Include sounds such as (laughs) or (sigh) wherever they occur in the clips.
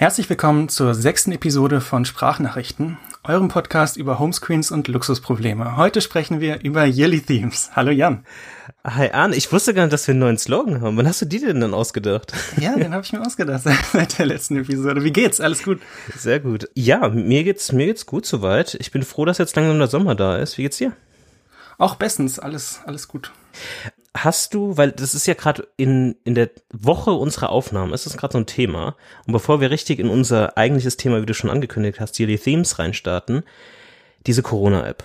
Herzlich willkommen zur sechsten Episode von Sprachnachrichten, eurem Podcast über Homescreens und Luxusprobleme. Heute sprechen wir über Yearly Themes. Hallo Jan. Hi Arne, ich wusste gar nicht, dass wir einen neuen Slogan haben. Wann hast du die denn dann ausgedacht? Ja, den habe ich mir ausgedacht (laughs) seit der letzten Episode. Wie geht's? Alles gut? Sehr gut. Ja, mir geht's mir geht's gut soweit. Ich bin froh, dass jetzt langsam der Sommer da ist. Wie geht's dir? Auch bestens, alles alles gut hast du, weil das ist ja gerade in, in der Woche unserer Aufnahmen, ist das gerade so ein Thema. Und bevor wir richtig in unser eigentliches Thema, wie du schon angekündigt hast, Yearly Themes reinstarten, diese Corona-App.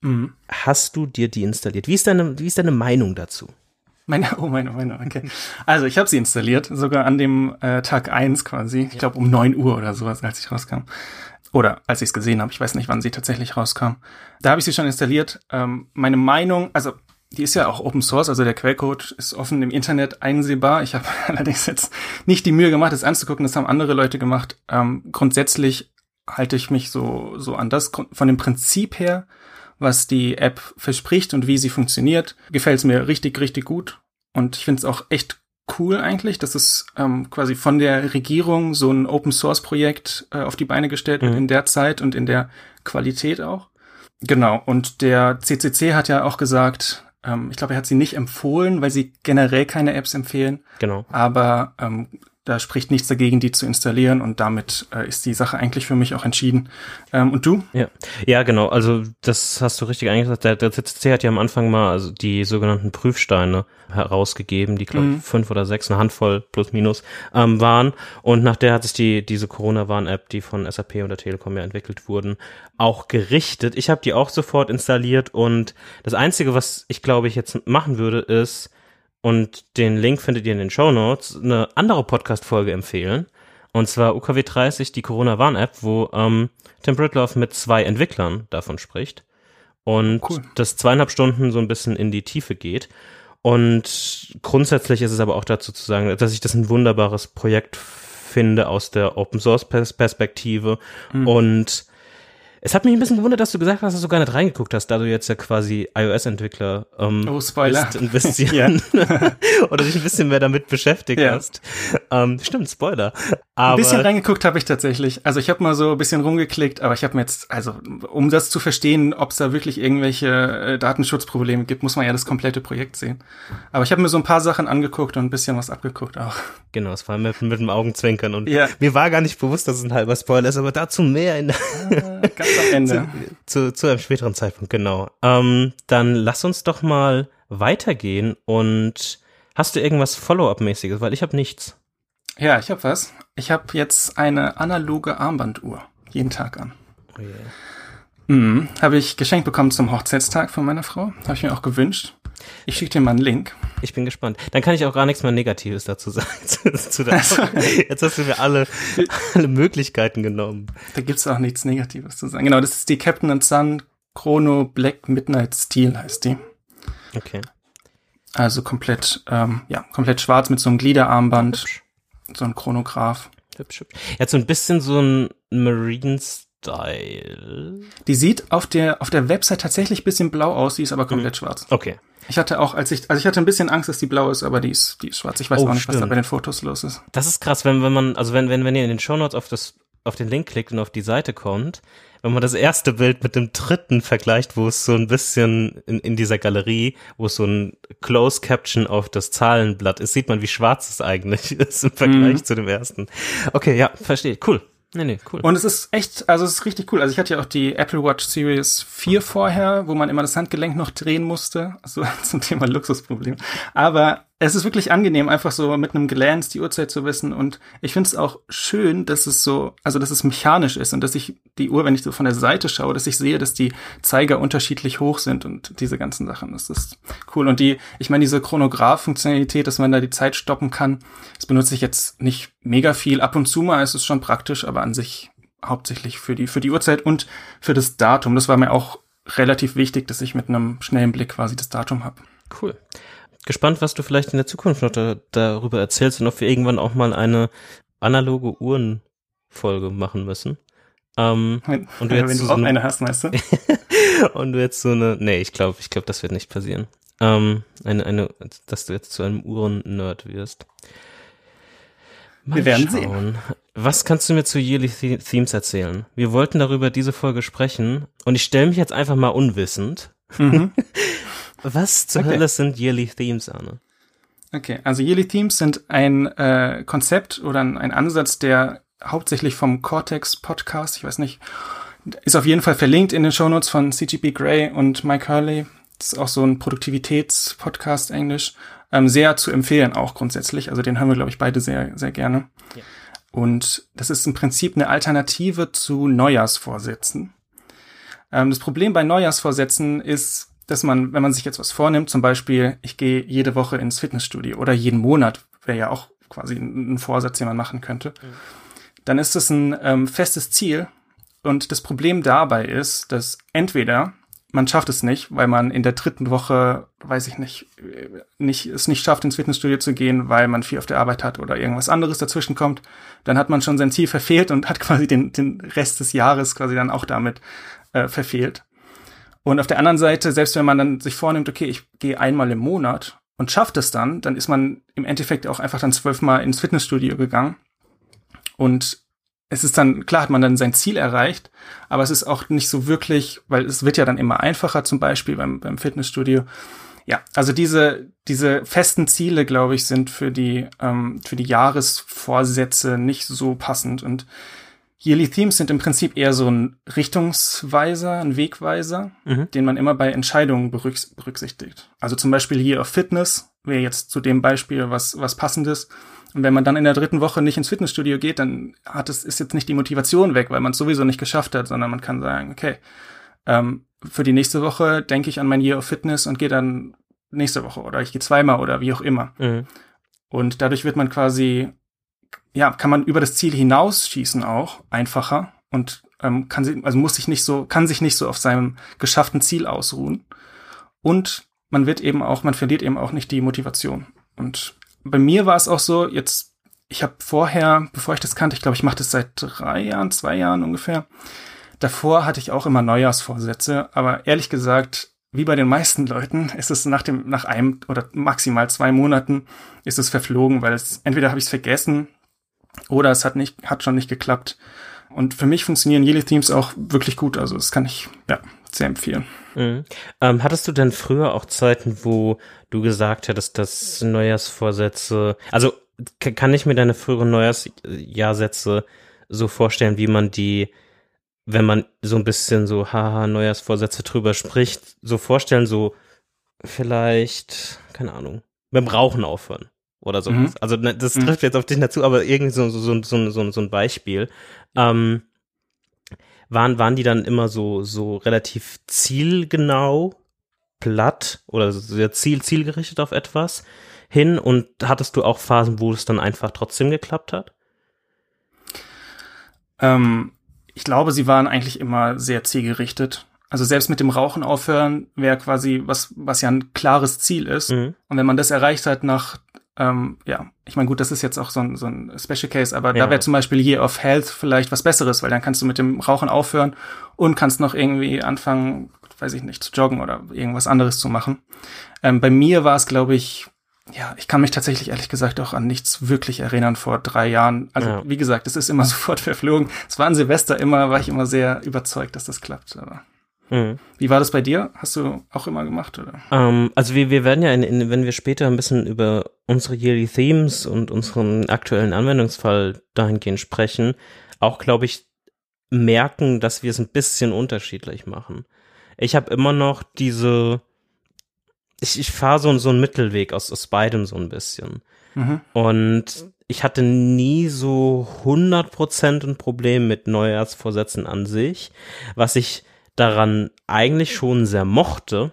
Mhm. Hast du dir die installiert? Wie ist deine, wie ist deine Meinung dazu? Meine, oh, meine Meinung, okay. Also ich habe sie installiert, sogar an dem äh, Tag eins quasi. Ich glaube um neun Uhr oder sowas, als ich rauskam. Oder als ich es gesehen habe. Ich weiß nicht, wann sie tatsächlich rauskam. Da habe ich sie schon installiert. Ähm, meine Meinung, also die ist ja auch Open Source, also der Quellcode ist offen im Internet einsehbar. Ich habe (laughs) allerdings jetzt nicht die Mühe gemacht, das anzugucken. Das haben andere Leute gemacht. Ähm, grundsätzlich halte ich mich so so an das von dem Prinzip her, was die App verspricht und wie sie funktioniert, gefällt es mir richtig richtig gut. Und ich finde es auch echt cool eigentlich, dass es ähm, quasi von der Regierung so ein Open Source Projekt äh, auf die Beine gestellt wird mhm. in der Zeit und in der Qualität auch. Genau. Und der CCC hat ja auch gesagt, ähm, ich glaube, er hat sie nicht empfohlen, weil sie generell keine Apps empfehlen. Genau. Aber ähm, da spricht nichts dagegen, die zu installieren und damit äh, ist die Sache eigentlich für mich auch entschieden. Ähm, und du? Ja, ja, genau. Also das hast du richtig eingesagt. Der, der CCC hat ja am Anfang mal also die sogenannten Prüfsteine herausgegeben, die glaube mhm. fünf oder sechs, eine Handvoll plus minus ähm, waren. Und nach der hat sich die diese Corona-Warn-App, die von SAP und der Telekom ja entwickelt wurden, auch gerichtet. Ich habe die auch sofort installiert und das Einzige, was ich glaube ich jetzt machen würde, ist und den Link findet ihr in den Show Notes, eine andere Podcast-Folge empfehlen. Und zwar UKW 30, die Corona-Warn-App, wo ähm, Tim Britloff mit zwei Entwicklern davon spricht. Und cool. das zweieinhalb Stunden so ein bisschen in die Tiefe geht. Und grundsätzlich ist es aber auch dazu zu sagen, dass ich das ein wunderbares Projekt finde aus der Open Source Perspektive mhm. und es hat mich ein bisschen gewundert, dass du gesagt hast, dass du gar nicht reingeguckt hast, da du jetzt ja quasi iOS-Entwickler ähm, oh, Spoiler. bist ein bisschen (laughs) (laughs) oder dich ein bisschen mehr damit beschäftigt ja. hast. Ähm, stimmt, Spoiler. Aber ein bisschen reingeguckt habe ich tatsächlich. Also ich habe mal so ein bisschen rumgeklickt, aber ich habe mir jetzt, also um das zu verstehen, ob es da wirklich irgendwelche äh, Datenschutzprobleme gibt, muss man ja das komplette Projekt sehen. Aber ich habe mir so ein paar Sachen angeguckt und ein bisschen was abgeguckt auch. Genau, es war mit, mit dem Augenzwinkern und ja. mir war gar nicht bewusst, dass es ein halber Spoiler ist, aber dazu mehr in (laughs) ah, am (laughs) Ende. Zu, zu, zu einem späteren Zeitpunkt, genau. Ähm, dann lass uns doch mal weitergehen und hast du irgendwas Follow-up-mäßiges? Weil ich habe nichts. Ja, ich habe was. Ich habe jetzt eine analoge Armbanduhr jeden Tag an. Oh yeah. Mhm, habe ich geschenkt bekommen zum Hochzeitstag von meiner Frau. Habe ich mir auch gewünscht. Ich schicke dir mal einen Link. Ich bin gespannt. Dann kann ich auch gar nichts mehr Negatives dazu sagen. (laughs) zu also, (laughs) Jetzt hast du mir alle, alle Möglichkeiten genommen. Da gibt's auch nichts Negatives zu sagen. Genau, das ist die Captain and Sun Chrono Black Midnight Steel heißt die. Okay. Also komplett, ähm, ja, komplett schwarz mit so einem Gliederarmband. Hübsch. So ein Chronograph. Hübsch, hübsch. Er hat so ein bisschen so ein Marine Style. Die sieht auf der, auf der Website tatsächlich bisschen blau aus, die ist aber komplett mhm. schwarz. Okay. Ich hatte auch, als ich, also ich hatte ein bisschen Angst, dass die blau ist, aber die ist, die ist schwarz. Ich weiß oh, auch nicht, stimmt. was da bei den Fotos los ist. Das ist krass, wenn, wenn man, also wenn, wenn, wenn ihr in den Show Notes auf das, auf den Link klickt und auf die Seite kommt, wenn man das erste Bild mit dem dritten vergleicht, wo es so ein bisschen in, in dieser Galerie, wo es so ein Close Caption auf das Zahlenblatt ist, sieht man, wie schwarz es eigentlich (laughs) ist im Vergleich mhm. zu dem ersten. Okay, ja, verstehe. Cool. Nee, nee, cool. Und es ist echt, also es ist richtig cool. Also ich hatte ja auch die Apple Watch Series 4 vorher, wo man immer das Handgelenk noch drehen musste. Also (laughs) zum Thema Luxusproblem. Aber es ist wirklich angenehm, einfach so mit einem Glance die Uhrzeit zu wissen. Und ich finde es auch schön, dass es so, also dass es mechanisch ist und dass ich die Uhr, wenn ich so von der Seite schaue, dass ich sehe, dass die Zeiger unterschiedlich hoch sind und diese ganzen Sachen. Das ist cool. Und die, ich meine, diese Chronograph-Funktionalität, dass man da die Zeit stoppen kann, das benutze ich jetzt nicht mega viel. Ab und zu mal ist es schon praktisch, aber an sich hauptsächlich für die, für die Uhrzeit und für das Datum. Das war mir auch relativ wichtig, dass ich mit einem schnellen Blick quasi das Datum habe. Cool gespannt, was du vielleicht in der Zukunft noch da, darüber erzählst und ob wir irgendwann auch mal eine analoge Uhrenfolge machen müssen. Ähm, wenn, und du jetzt wenn du so auch eine, hast, weißt du? (laughs) und du jetzt so eine, nee, ich glaube, ich glaube, das wird nicht passieren. Ähm, eine, eine, dass du jetzt zu einem Uhren-Nerd wirst. Mal wir werden schauen. sehen. Was kannst du mir zu Yearly Themes erzählen? Wir wollten darüber diese Folge sprechen und ich stelle mich jetzt einfach mal unwissend. Mhm. (laughs) Was zur okay. Hölle sind Yearly Themes, Arne? Okay, also Yearly Themes sind ein äh, Konzept oder ein, ein Ansatz, der hauptsächlich vom Cortex Podcast, ich weiß nicht, ist auf jeden Fall verlinkt in den Shownotes von CGP Grey und Mike Hurley. Das ist auch so ein Produktivitätspodcast Englisch. Ähm, sehr zu empfehlen auch grundsätzlich. Also den hören wir, glaube ich, beide sehr, sehr gerne. Ja. Und das ist im Prinzip eine Alternative zu Neujahrsvorsätzen. Ähm, das Problem bei Neujahrsvorsätzen ist, dass man, wenn man sich jetzt was vornimmt, zum Beispiel, ich gehe jede Woche ins Fitnessstudio oder jeden Monat, wäre ja auch quasi ein Vorsatz, den man machen könnte, mhm. dann ist das ein ähm, festes Ziel. Und das Problem dabei ist, dass entweder man schafft es nicht, weil man in der dritten Woche, weiß ich nicht, nicht, es nicht schafft, ins Fitnessstudio zu gehen, weil man viel auf der Arbeit hat oder irgendwas anderes dazwischen kommt, dann hat man schon sein Ziel verfehlt und hat (laughs) quasi den, den Rest des Jahres quasi dann auch damit äh, verfehlt. Und auf der anderen Seite, selbst wenn man dann sich vornimmt, okay, ich gehe einmal im Monat und schafft es dann, dann ist man im Endeffekt auch einfach dann zwölfmal ins Fitnessstudio gegangen und es ist dann, klar hat man dann sein Ziel erreicht, aber es ist auch nicht so wirklich, weil es wird ja dann immer einfacher, zum Beispiel beim, beim Fitnessstudio. Ja, also diese, diese festen Ziele, glaube ich, sind für die, ähm, für die Jahresvorsätze nicht so passend. Und Yearly Themes sind im Prinzip eher so ein Richtungsweiser, ein Wegweiser, mhm. den man immer bei Entscheidungen berücksichtigt. Also zum Beispiel Year of Fitness wäre jetzt zu dem Beispiel was, was passendes. Und wenn man dann in der dritten Woche nicht ins Fitnessstudio geht, dann hat es, ist jetzt nicht die Motivation weg, weil man es sowieso nicht geschafft hat, sondern man kann sagen, okay, ähm, für die nächste Woche denke ich an mein Year of Fitness und gehe dann nächste Woche oder ich gehe zweimal oder wie auch immer. Mhm. Und dadurch wird man quasi, ja, kann man über das Ziel hinausschießen auch einfacher und ähm, kann sich, also muss sich nicht so, kann sich nicht so auf seinem geschafften Ziel ausruhen. Und man wird eben auch, man verliert eben auch nicht die Motivation. Und bei mir war es auch so, jetzt, ich habe vorher, bevor ich das kannte, ich glaube, ich mache das seit drei Jahren, zwei Jahren ungefähr. Davor hatte ich auch immer Neujahrsvorsätze, aber ehrlich gesagt, wie bei den meisten Leuten, ist es nach dem, nach einem oder maximal zwei Monaten ist es verflogen, weil es entweder habe ich es vergessen oder es hat nicht, hat schon nicht geklappt. Und für mich funktionieren Yearly Themes auch wirklich gut. Also das kann ich ja sehr empfehlen. Mhm. Ähm, hattest du denn früher auch Zeiten, wo du gesagt hättest, dass Neujahrsvorsätze, also kann ich mir deine früheren Neujahrsjahrsätze so vorstellen, wie man die, wenn man so ein bisschen so haha Neujahrsvorsätze drüber spricht, so vorstellen, so vielleicht, keine Ahnung, beim Rauchen aufhören oder sowas. Mhm. Also ne, das trifft mhm. jetzt auf dich dazu, aber irgendwie so, so, so, so, so, so ein Beispiel. Ähm, waren, waren die dann immer so, so relativ zielgenau, platt oder sehr ziel, zielgerichtet auf etwas hin und hattest du auch Phasen, wo es dann einfach trotzdem geklappt hat? Ähm, ich glaube, sie waren eigentlich immer sehr zielgerichtet. Also selbst mit dem Rauchen aufhören wäre quasi was, was ja ein klares Ziel ist. Mhm. Und wenn man das erreicht hat nach ähm, ja, ich meine, gut, das ist jetzt auch so ein, so ein Special Case, aber ja. da wäre zum Beispiel Year of Health vielleicht was Besseres, weil dann kannst du mit dem Rauchen aufhören und kannst noch irgendwie anfangen, weiß ich nicht, zu joggen oder irgendwas anderes zu machen. Ähm, bei mir war es, glaube ich, ja, ich kann mich tatsächlich ehrlich gesagt auch an nichts wirklich erinnern vor drei Jahren. Also ja. wie gesagt, es ist immer (laughs) sofort verflogen. Es war an Silvester immer, war ich immer sehr überzeugt, dass das klappt. Aber Mhm. Wie war das bei dir? Hast du auch immer gemacht, oder? Ähm, also wir, wir werden ja, in, in, wenn wir später ein bisschen über unsere Yearly Themes und unseren aktuellen Anwendungsfall dahingehend sprechen, auch, glaube ich, merken, dass wir es ein bisschen unterschiedlich machen. Ich habe immer noch diese, ich, ich fahre so, so einen Mittelweg aus, aus beidem so ein bisschen. Mhm. Und ich hatte nie so 100% ein Problem mit Neujahrsvorsätzen an sich. Was ich daran eigentlich schon sehr mochte,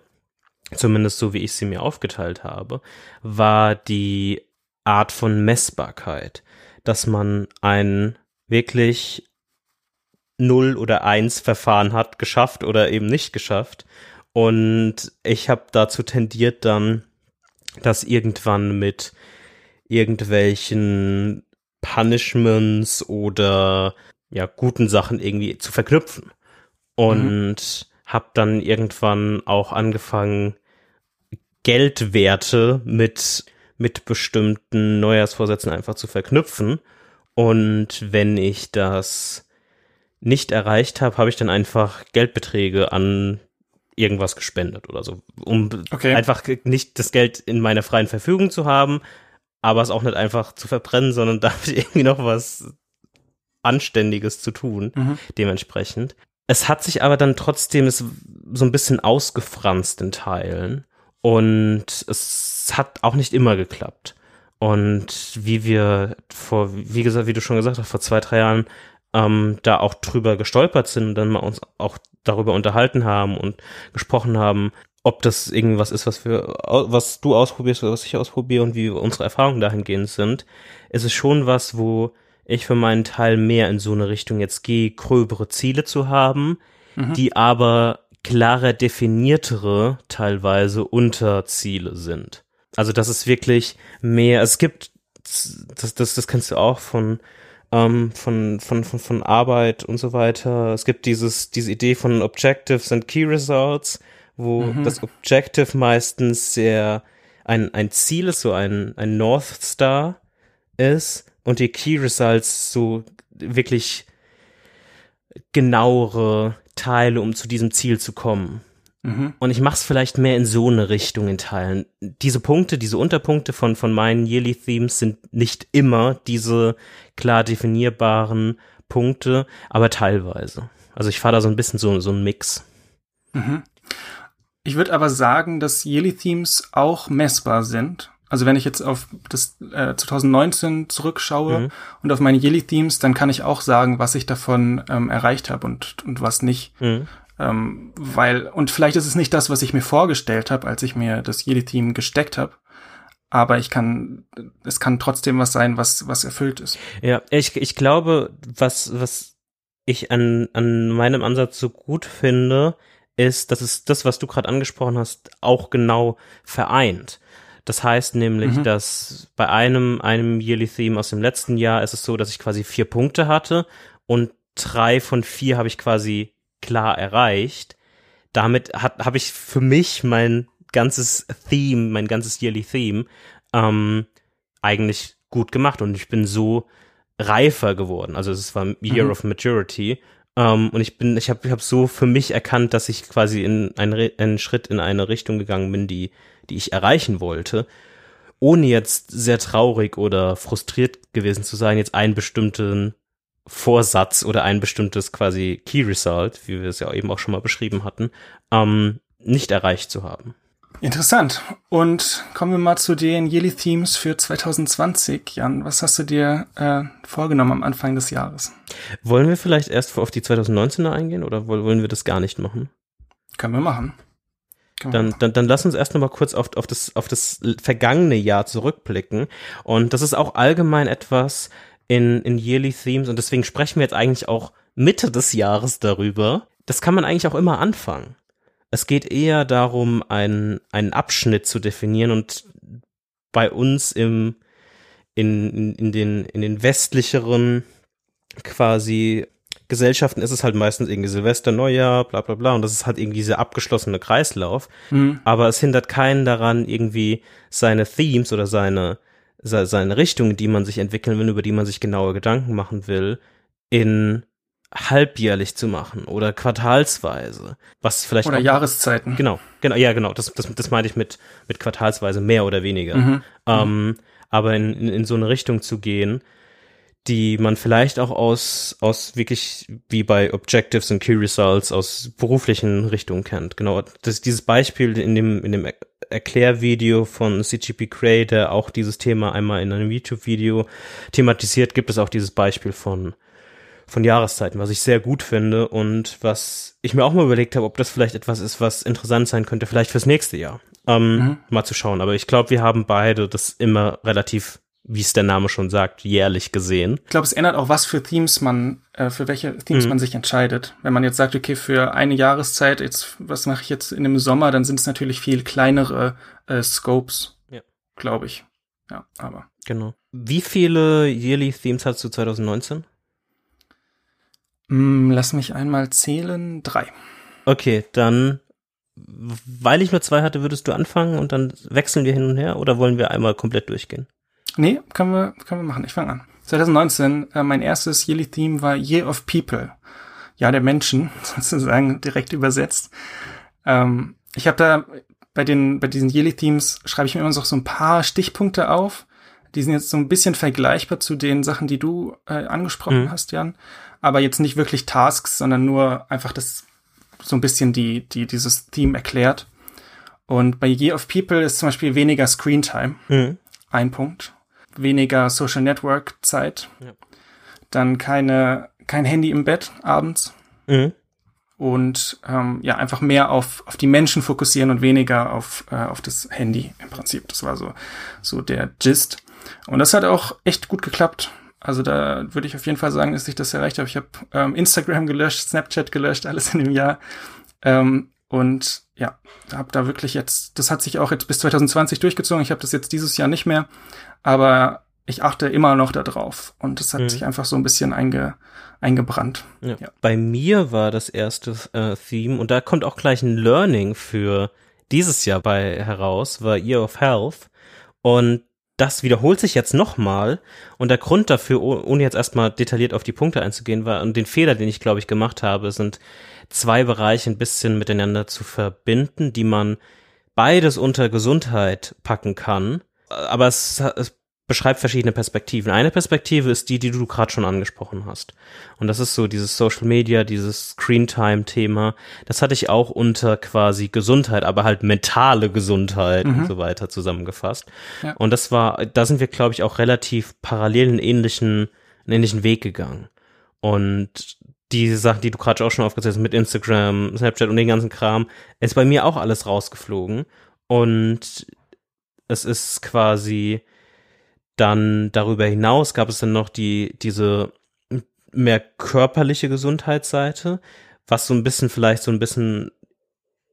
zumindest so wie ich sie mir aufgeteilt habe, war die Art von Messbarkeit, dass man ein wirklich Null oder Eins Verfahren hat, geschafft oder eben nicht geschafft. Und ich habe dazu tendiert dann, das irgendwann mit irgendwelchen Punishments oder ja guten Sachen irgendwie zu verknüpfen und mhm. habe dann irgendwann auch angefangen, Geldwerte mit, mit bestimmten Neujahrsvorsätzen einfach zu verknüpfen. Und wenn ich das nicht erreicht habe, habe ich dann einfach Geldbeträge an irgendwas gespendet oder so, um okay. einfach nicht das Geld in meiner freien Verfügung zu haben, aber es auch nicht einfach zu verbrennen, sondern (laughs) damit irgendwie noch was Anständiges zu tun, mhm. dementsprechend. Es hat sich aber dann trotzdem so ein bisschen ausgefranst in Teilen und es hat auch nicht immer geklappt. Und wie wir vor, wie gesagt, wie du schon gesagt hast, vor zwei, drei Jahren ähm, da auch drüber gestolpert sind und dann mal uns auch darüber unterhalten haben und gesprochen haben, ob das irgendwas ist, was wir, was du ausprobierst oder was ich ausprobiere und wie unsere Erfahrungen dahingehend sind, ist es schon was, wo ich für meinen Teil mehr in so eine Richtung jetzt gehe, gröbere Ziele zu haben, mhm. die aber klarer definiertere teilweise Unterziele sind. Also das ist wirklich mehr, es gibt, das, das, das kennst du auch von, ähm, von, von, von, von Arbeit und so weiter. Es gibt dieses, diese Idee von Objectives and Key Results, wo mhm. das Objective meistens sehr ein, ein Ziel ist, so ein, ein North Star ist und die Key Results so wirklich genauere Teile, um zu diesem Ziel zu kommen. Mhm. Und ich mache es vielleicht mehr in so eine Richtung in Teilen. Diese Punkte, diese Unterpunkte von, von meinen Yearly Themes sind nicht immer diese klar definierbaren Punkte, aber teilweise. Also ich fahre da so ein bisschen so, so ein Mix. Mhm. Ich würde aber sagen, dass Yearly Themes auch messbar sind. Also wenn ich jetzt auf das äh, 2019 zurückschaue mhm. und auf meine Yearly Themes, dann kann ich auch sagen, was ich davon ähm, erreicht habe und, und was nicht. Mhm. Ähm, weil, und vielleicht ist es nicht das, was ich mir vorgestellt habe, als ich mir das Yearly Theme gesteckt habe. Aber ich kann, es kann trotzdem was sein, was, was erfüllt ist. Ja, ich, ich glaube, was, was ich an, an meinem Ansatz so gut finde, ist, dass es das, was du gerade angesprochen hast, auch genau vereint. Das heißt nämlich, mhm. dass bei einem, einem Yearly Theme aus dem letzten Jahr ist es so, dass ich quasi vier Punkte hatte und drei von vier habe ich quasi klar erreicht. Damit habe ich für mich mein ganzes Theme, mein ganzes Yearly Theme ähm, eigentlich gut gemacht und ich bin so reifer geworden. Also es war Year mhm. of Maturity um, ähm, und ich bin, ich habe ich hab so für mich erkannt, dass ich quasi in einen, einen Schritt in eine Richtung gegangen bin, die, die ich erreichen wollte, ohne jetzt sehr traurig oder frustriert gewesen zu sein, jetzt einen bestimmten Vorsatz oder ein bestimmtes quasi Key Result, wie wir es ja eben auch schon mal beschrieben hatten, ähm, nicht erreicht zu haben. Interessant. Und kommen wir mal zu den Yearly Themes für 2020. Jan, was hast du dir äh, vorgenommen am Anfang des Jahres? Wollen wir vielleicht erst auf die 2019er eingehen oder wollen wir das gar nicht machen? Können wir machen. dann, dann, dann lass uns erst noch mal kurz auf, auf, das, auf das vergangene Jahr zurückblicken. Und das ist auch allgemein etwas in, in Yearly Themes und deswegen sprechen wir jetzt eigentlich auch Mitte des Jahres darüber. Das kann man eigentlich auch immer anfangen. Es geht eher darum, einen, einen Abschnitt zu definieren und bei uns im, in, in, den, in den westlicheren quasi Gesellschaften ist es halt meistens irgendwie Silvester, Neujahr, bla bla bla und das ist halt irgendwie dieser abgeschlossene Kreislauf. Mhm. Aber es hindert keinen daran, irgendwie seine Themes oder seine, seine Richtung, die man sich entwickeln will, über die man sich genaue Gedanken machen will, in halbjährlich zu machen oder quartalsweise, was vielleicht oder auch, Jahreszeiten. Genau, genau, ja, genau. Das, das, das meinte ich mit mit quartalsweise mehr oder weniger. Mhm. Ähm, mhm. aber in, in, in so eine Richtung zu gehen, die man vielleicht auch aus aus wirklich wie bei Objectives und Key Results aus beruflichen Richtungen kennt. Genau, das dieses Beispiel in dem in dem Erklärvideo von CGP der auch dieses Thema einmal in einem YouTube-Video thematisiert, gibt es auch dieses Beispiel von von Jahreszeiten, was ich sehr gut finde und was ich mir auch mal überlegt habe, ob das vielleicht etwas ist, was interessant sein könnte, vielleicht fürs nächste Jahr. Ähm, mhm. Mal zu schauen. Aber ich glaube, wir haben beide das immer relativ, wie es der Name schon sagt, jährlich gesehen. Ich glaube, es ändert auch, was für Themes man, äh, für welche Themes mhm. man sich entscheidet. Wenn man jetzt sagt, okay, für eine Jahreszeit, jetzt, was mache ich jetzt in dem Sommer, dann sind es natürlich viel kleinere äh, Scopes, ja. glaube ich. Ja, aber. Genau. Wie viele Yearly Themes hast du 2019? Mm, lass mich einmal zählen. Drei. Okay, dann, weil ich nur zwei hatte, würdest du anfangen und dann wechseln wir hin und her oder wollen wir einmal komplett durchgehen? Nee, können wir, können wir machen. Ich fange an. 2019, äh, mein erstes Yearly Theme war Year of People. Jahr der Menschen, (laughs) sozusagen direkt übersetzt. Ähm, ich habe da bei den bei diesen Yearly Themes schreibe ich mir immer noch so ein paar Stichpunkte auf. Die sind jetzt so ein bisschen vergleichbar zu den Sachen, die du äh, angesprochen mhm. hast, Jan. Aber jetzt nicht wirklich Tasks, sondern nur einfach das so ein bisschen die die dieses Theme erklärt. Und bei Year of People ist zum Beispiel weniger Screentime. Mhm. Ein Punkt. Weniger Social Network Zeit. Ja. Dann keine, kein Handy im Bett abends. Mhm. Und ähm, ja, einfach mehr auf, auf die Menschen fokussieren und weniger auf, äh, auf das Handy im Prinzip. Das war so, so der Gist. Und das hat auch echt gut geklappt. Also da würde ich auf jeden Fall sagen, dass ich das erreicht habe. Ich habe ähm, Instagram gelöscht, Snapchat gelöscht, alles in dem Jahr. Ähm, und ja, habe da wirklich jetzt, das hat sich auch jetzt bis 2020 durchgezogen. Ich habe das jetzt dieses Jahr nicht mehr, aber ich achte immer noch darauf und das hat mhm. sich einfach so ein bisschen einge, eingebrannt. Ja. ja. Bei mir war das erste äh, Theme und da kommt auch gleich ein Learning für dieses Jahr bei heraus, war Year of Health und das wiederholt sich jetzt nochmal und der Grund dafür, ohne jetzt erstmal detailliert auf die Punkte einzugehen, war und den Fehler, den ich glaube ich gemacht habe, sind zwei Bereiche ein bisschen miteinander zu verbinden, die man beides unter Gesundheit packen kann. Aber es, es beschreibt verschiedene Perspektiven. Eine Perspektive ist die, die du gerade schon angesprochen hast. Und das ist so dieses Social Media, dieses Screentime-Thema. Das hatte ich auch unter quasi Gesundheit, aber halt mentale Gesundheit mhm. und so weiter zusammengefasst. Ja. Und das war, da sind wir, glaube ich, auch relativ parallel einen ähnlichen, einen ähnlichen Weg gegangen. Und diese Sachen, die du gerade auch schon aufgezählt hast mit Instagram, Snapchat und den ganzen Kram, ist bei mir auch alles rausgeflogen. Und es ist quasi dann darüber hinaus gab es dann noch die, diese mehr körperliche Gesundheitsseite, was so ein bisschen vielleicht so ein bisschen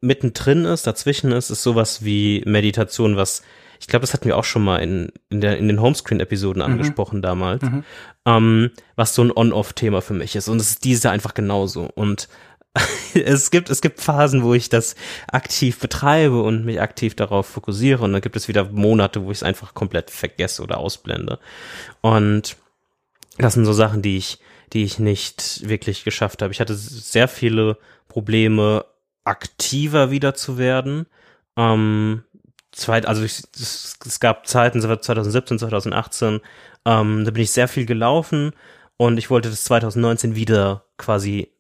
mittendrin ist, dazwischen ist, ist sowas wie Meditation, was ich glaube, das hatten wir auch schon mal in, in, der, in den Homescreen-Episoden mhm. angesprochen damals, mhm. ähm, was so ein On-Off-Thema für mich ist. Und es ist dieses Jahr einfach genauso. Und (laughs) es gibt, es gibt Phasen, wo ich das aktiv betreibe und mich aktiv darauf fokussiere. Und dann gibt es wieder Monate, wo ich es einfach komplett vergesse oder ausblende. Und das sind so Sachen, die ich, die ich nicht wirklich geschafft habe. Ich hatte sehr viele Probleme, aktiver wieder zu werden. Ähm, zweit, also ich, es, es, gab Zeiten, 2017, 2018, ähm, da bin ich sehr viel gelaufen und ich wollte das 2019 wieder quasi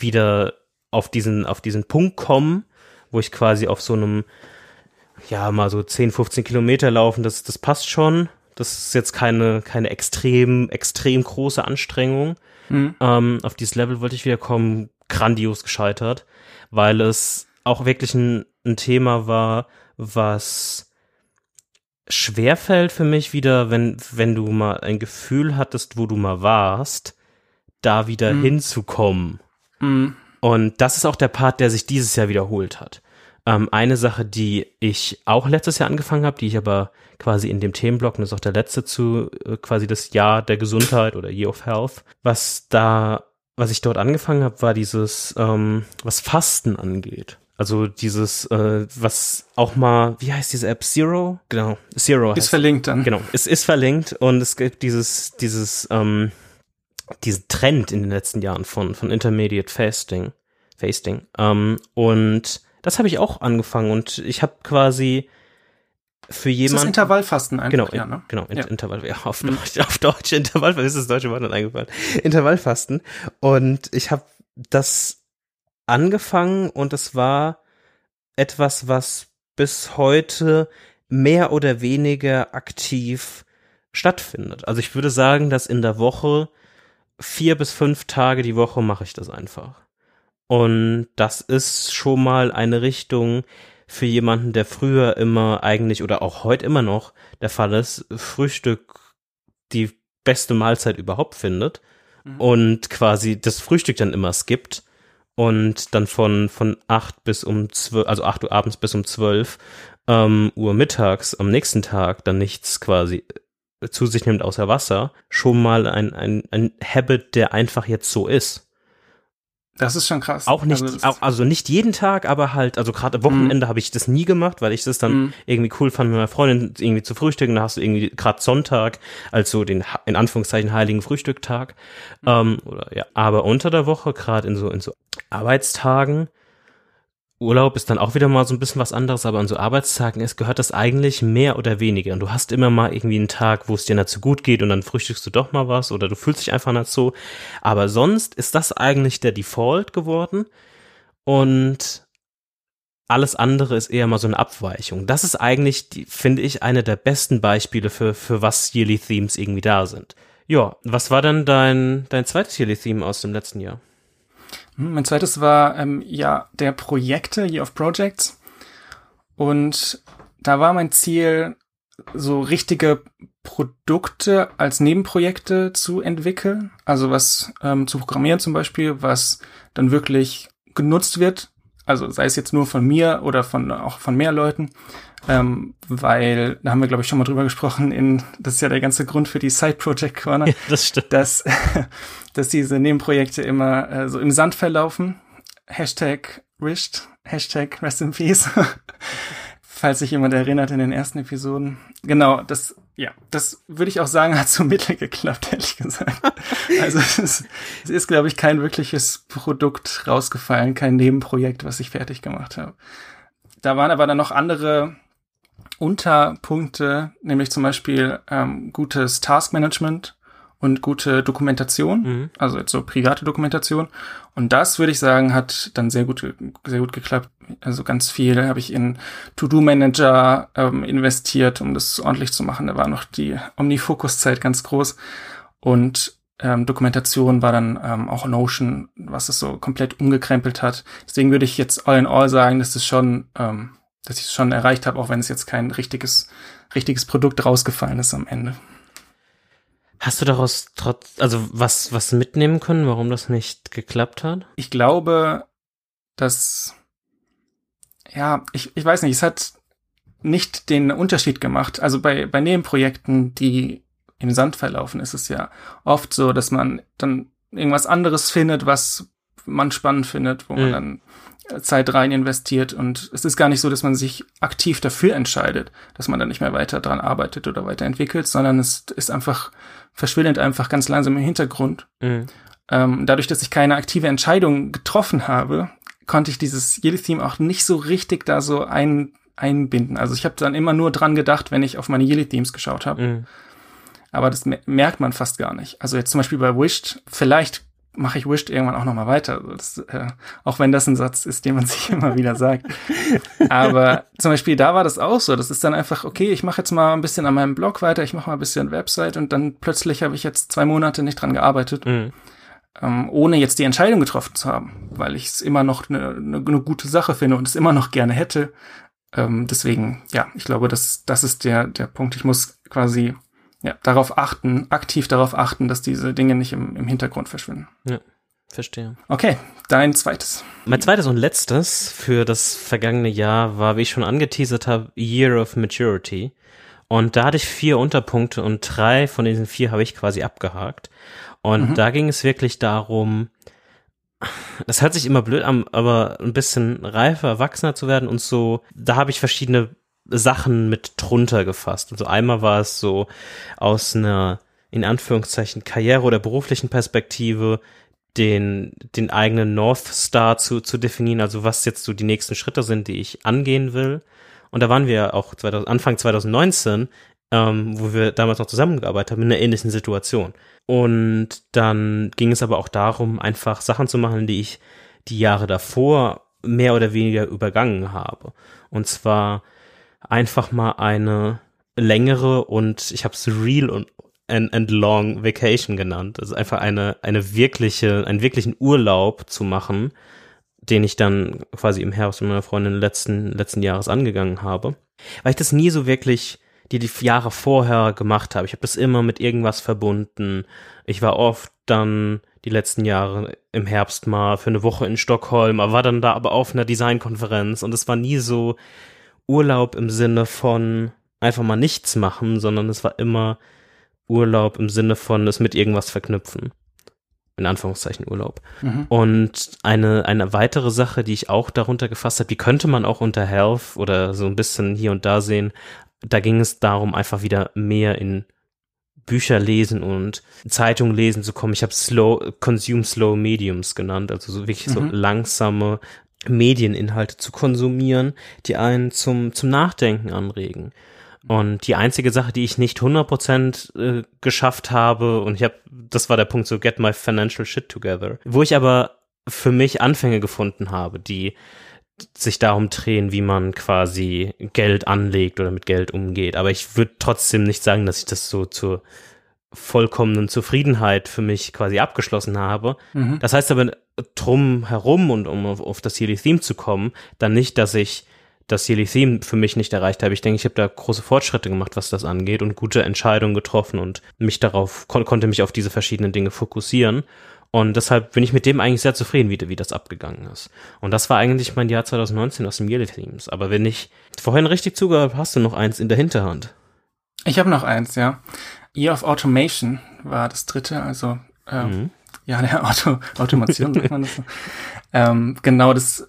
wieder auf diesen, auf diesen Punkt kommen, wo ich quasi auf so einem, ja, mal so 10, 15 Kilometer laufen, das, das passt schon. Das ist jetzt keine, keine extrem, extrem große Anstrengung. Mhm. Ähm, auf dieses Level wollte ich wieder kommen, grandios gescheitert, weil es auch wirklich ein, ein Thema war, was schwerfällt für mich wieder, wenn, wenn du mal ein Gefühl hattest, wo du mal warst, da wieder mhm. hinzukommen. Mhm. Und das ist auch der Part, der sich dieses Jahr wiederholt hat. Ähm, eine Sache, die ich auch letztes Jahr angefangen habe, die ich aber quasi in dem Themenblock, und das ist auch der letzte zu äh, quasi das Jahr der Gesundheit oder Year of Health, was da, was ich dort angefangen habe, war dieses, ähm, was Fasten angeht. Also dieses, äh, was auch mal, wie heißt diese App? Zero? Genau, Zero. Ist verlinkt dann. Genau, es ist verlinkt und es gibt dieses, dieses, ähm, diesen Trend in den letzten Jahren von, von Intermediate Fasting. Fasting. Ähm, und das habe ich auch angefangen und ich habe quasi für jemanden. Das ist Intervallfasten einfach, genau, ja, ne? Genau, ja. Intervall, ja, auf, mhm. Deutsch, auf Deutsch Intervallfasten, ist das deutsche Wort dann eingefallen. Intervallfasten. Und ich habe das angefangen und es war etwas, was bis heute mehr oder weniger aktiv stattfindet. Also ich würde sagen, dass in der Woche vier bis fünf Tage die Woche mache ich das einfach. Und das ist schon mal eine Richtung für jemanden, der früher immer eigentlich oder auch heute immer noch der Fall ist, Frühstück die beste Mahlzeit überhaupt findet mhm. und quasi das Frühstück dann immer skippt und dann von, von acht bis um zwölf, also acht Uhr abends bis um zwölf ähm, Uhr mittags am nächsten Tag dann nichts quasi zu sich nimmt außer Wasser, schon mal ein, ein, ein Habit, der einfach jetzt so ist. Das ist schon krass. Auch nicht, also, auch, also nicht jeden Tag, aber halt, also gerade am Wochenende mm. habe ich das nie gemacht, weil ich das dann mm. irgendwie cool fand, mit meiner Freundin irgendwie zu frühstücken. Da hast du irgendwie gerade Sonntag, also den in Anführungszeichen heiligen Frühstücktag. Mm. Ähm, oder ja, aber unter der Woche, gerade in so in so Arbeitstagen, Urlaub ist dann auch wieder mal so ein bisschen was anderes, aber an so Arbeitstagen ist, gehört das eigentlich mehr oder weniger. Und du hast immer mal irgendwie einen Tag, wo es dir so gut geht und dann frühstückst du doch mal was oder du fühlst dich einfach so. Aber sonst ist das eigentlich der Default geworden und alles andere ist eher mal so eine Abweichung. Das ist eigentlich, finde ich, eine der besten Beispiele für, für was Yearly Themes irgendwie da sind. Ja, was war denn dein, dein zweites Yearly Theme aus dem letzten Jahr? Hm, mein zweites war ähm, ja der Projekte, Year of Projects. Und da war mein Ziel, so richtige Produkte als Nebenprojekte zu entwickeln. Also was ähm, zu programmieren zum Beispiel, was dann wirklich genutzt wird. Also sei es jetzt nur von mir oder von auch von mehr Leuten. Ähm, weil, da haben wir, glaube ich, schon mal drüber gesprochen, in, das ist ja der ganze Grund für die Side Project Corner, ja, das stimmt. dass (laughs) dass diese Nebenprojekte immer äh, so im Sand verlaufen. Hashtag wished, Hashtag rest in peace. (laughs) Falls sich jemand erinnert in den ersten Episoden. Genau, das, ja, das würde ich auch sagen, hat so mittel geklappt, ehrlich gesagt. (laughs) also es ist, es ist glaube ich, kein wirkliches Produkt rausgefallen, kein Nebenprojekt, was ich fertig gemacht habe. Da waren aber dann noch andere Unterpunkte, nämlich zum Beispiel ähm, gutes Taskmanagement und gute Dokumentation, mhm. also jetzt so private Dokumentation. Und das würde ich sagen, hat dann sehr gut, sehr gut geklappt. Also ganz viel habe ich in To-Do-Manager ähm, investiert, um das ordentlich zu machen. Da war noch die Omnifocus-Zeit ganz groß. Und ähm, Dokumentation war dann ähm, auch Notion, was es so komplett umgekrempelt hat. Deswegen würde ich jetzt all in all sagen, dass es schon, ähm, dass ich es schon erreicht habe, auch wenn es jetzt kein richtiges, richtiges Produkt rausgefallen ist am Ende. Hast du daraus trotz, also was, was mitnehmen können, warum das nicht geklappt hat? Ich glaube, dass, ja, ich, ich weiß nicht, es hat nicht den Unterschied gemacht. Also bei, bei Nebenprojekten, die im Sand verlaufen, ist es ja oft so, dass man dann irgendwas anderes findet, was man spannend findet, wo mhm. man dann Zeit rein investiert und es ist gar nicht so, dass man sich aktiv dafür entscheidet, dass man dann nicht mehr weiter dran arbeitet oder weiterentwickelt, sondern es ist einfach, verschwindet einfach ganz langsam im Hintergrund. Mhm. Ähm, dadurch, dass ich keine aktive Entscheidung getroffen habe, konnte ich dieses Yearly Theme auch nicht so richtig da so ein, einbinden. Also ich habe dann immer nur dran gedacht, wenn ich auf meine Yearly Themes geschaut habe. Mhm. Aber das merkt man fast gar nicht. Also jetzt zum Beispiel bei Wished, vielleicht mache ich Wished irgendwann auch nochmal weiter. Das, äh, auch wenn das ein Satz ist, den man sich (laughs) immer wieder sagt. Aber zum Beispiel da war das auch so. Das ist dann einfach, okay, ich mache jetzt mal ein bisschen an meinem Blog weiter, ich mache mal ein bisschen Website und dann plötzlich habe ich jetzt zwei Monate nicht dran gearbeitet. Mhm. Ähm, ohne jetzt die Entscheidung getroffen zu haben, weil ich es immer noch eine ne, ne gute Sache finde und es immer noch gerne hätte. Ähm, deswegen, ja, ich glaube, das, das ist der, der Punkt. Ich muss quasi ja, darauf achten, aktiv darauf achten, dass diese Dinge nicht im, im Hintergrund verschwinden. Ja. Verstehe. Okay, dein zweites. Mein zweites und letztes für das vergangene Jahr war, wie ich schon angeteasert habe, Year of Maturity. Und da hatte ich vier Unterpunkte und drei von diesen vier habe ich quasi abgehakt. Und mhm. da ging es wirklich darum, das hört sich immer blöd an, aber ein bisschen reifer, erwachsener zu werden und so, da habe ich verschiedene Sachen mit drunter gefasst. Also einmal war es so aus einer, in Anführungszeichen, Karriere- oder beruflichen Perspektive den, den eigenen North Star zu, zu definieren, also was jetzt so die nächsten Schritte sind, die ich angehen will. Und da waren wir auch 2000, Anfang 2019, ähm, wo wir damals noch zusammengearbeitet haben, in einer ähnlichen Situation. Und dann ging es aber auch darum, einfach Sachen zu machen, die ich die Jahre davor mehr oder weniger übergangen habe. Und zwar einfach mal eine längere und ich habe es real und and, and long vacation genannt. Also einfach eine eine wirkliche einen wirklichen Urlaub zu machen, den ich dann quasi im Herbst mit meiner Freundin letzten letzten Jahres angegangen habe, weil ich das nie so wirklich die die Jahre vorher gemacht habe. Ich habe das immer mit irgendwas verbunden. Ich war oft dann die letzten Jahre im Herbst mal für eine Woche in Stockholm, war dann da aber auf einer Designkonferenz und es war nie so Urlaub im Sinne von einfach mal nichts machen, sondern es war immer Urlaub im Sinne von es mit irgendwas verknüpfen. in Anführungszeichen Urlaub. Mhm. Und eine, eine weitere Sache, die ich auch darunter gefasst habe, die könnte man auch unter Health oder so ein bisschen hier und da sehen. Da ging es darum, einfach wieder mehr in Bücher lesen und Zeitungen lesen zu kommen. Ich habe Slow, Consume Slow Mediums genannt, also so wirklich mhm. so langsame Medieninhalte zu konsumieren, die einen zum, zum Nachdenken anregen. Und die einzige Sache, die ich nicht 100% äh, geschafft habe, und ich habe, das war der Punkt, so get my financial shit together, wo ich aber für mich Anfänge gefunden habe, die sich darum drehen, wie man quasi Geld anlegt oder mit Geld umgeht. Aber ich würde trotzdem nicht sagen, dass ich das so zur vollkommenen Zufriedenheit für mich quasi abgeschlossen habe. Mhm. Das heißt aber drum herum und um auf, auf das Yearly Theme zu kommen, dann nicht, dass ich das Yearly Theme für mich nicht erreicht habe. Ich denke, ich habe da große Fortschritte gemacht, was das angeht und gute Entscheidungen getroffen und mich darauf, kon konnte mich auf diese verschiedenen Dinge fokussieren. Und deshalb bin ich mit dem eigentlich sehr zufrieden, wie, wie das abgegangen ist. Und das war eigentlich mein Jahr 2019 aus dem Yearly Themes. Aber wenn ich vorhin richtig zugehört hast du noch eins in der Hinterhand. Ich habe noch eins, ja. Year of Automation war das dritte, also ähm, mhm. ja, der (laughs) Auto, Automation, sagt man das so. ähm, genau, das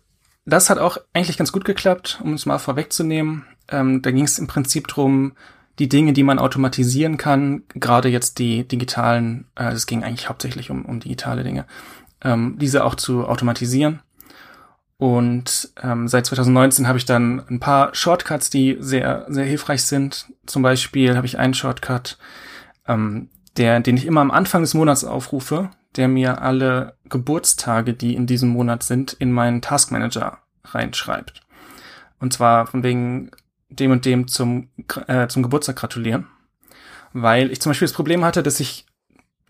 das hat auch eigentlich ganz gut geklappt, um es mal vorwegzunehmen. Ähm, da ging es im Prinzip drum, die Dinge, die man automatisieren kann, gerade jetzt die digitalen, äh, es ging eigentlich hauptsächlich um, um digitale Dinge, ähm, diese auch zu automatisieren. Und ähm, seit 2019 habe ich dann ein paar Shortcuts, die sehr, sehr hilfreich sind. Zum Beispiel habe ich einen Shortcut, ähm, der, den ich immer am Anfang des Monats aufrufe, der mir alle Geburtstage, die in diesem Monat sind, in meinen Taskmanager reinschreibt. Und zwar von wegen dem und dem zum, äh, zum Geburtstag gratulieren. Weil ich zum Beispiel das Problem hatte, dass ich,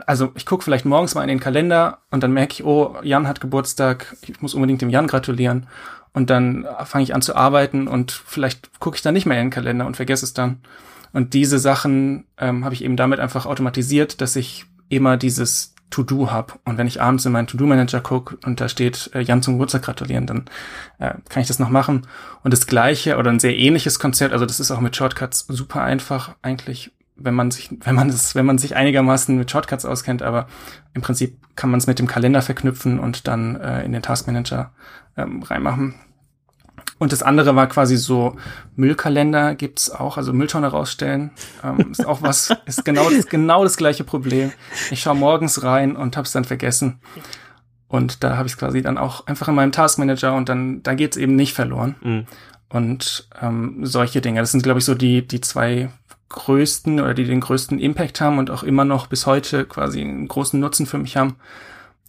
also ich gucke vielleicht morgens mal in den Kalender und dann merke ich, oh, Jan hat Geburtstag, ich muss unbedingt dem Jan gratulieren. Und dann fange ich an zu arbeiten und vielleicht gucke ich dann nicht mehr in den Kalender und vergesse es dann. Und diese Sachen ähm, habe ich eben damit einfach automatisiert, dass ich immer dieses To-Do hab. Und wenn ich abends in meinen To-Do-Manager gucke und da steht äh, Jan zum Geburtstag gratulieren, dann äh, kann ich das noch machen. Und das gleiche oder ein sehr ähnliches Konzept, also das ist auch mit Shortcuts super einfach eigentlich, wenn man sich, wenn man es, wenn man sich einigermaßen mit Shortcuts auskennt, aber im Prinzip kann man es mit dem Kalender verknüpfen und dann äh, in den Taskmanager ähm, reinmachen. Und das andere war quasi so Müllkalender gibt's auch, also Mülltonne rausstellen. Ähm, ist auch was, (laughs) ist genau das, genau das gleiche Problem. Ich schaue morgens rein und hab's dann vergessen. Und da habe ich quasi dann auch einfach in meinem Taskmanager und dann, da geht's eben nicht verloren. Mhm. Und ähm, solche Dinge. Das sind, glaube ich, so die, die zwei größten oder die den größten Impact haben und auch immer noch bis heute quasi einen großen Nutzen für mich haben.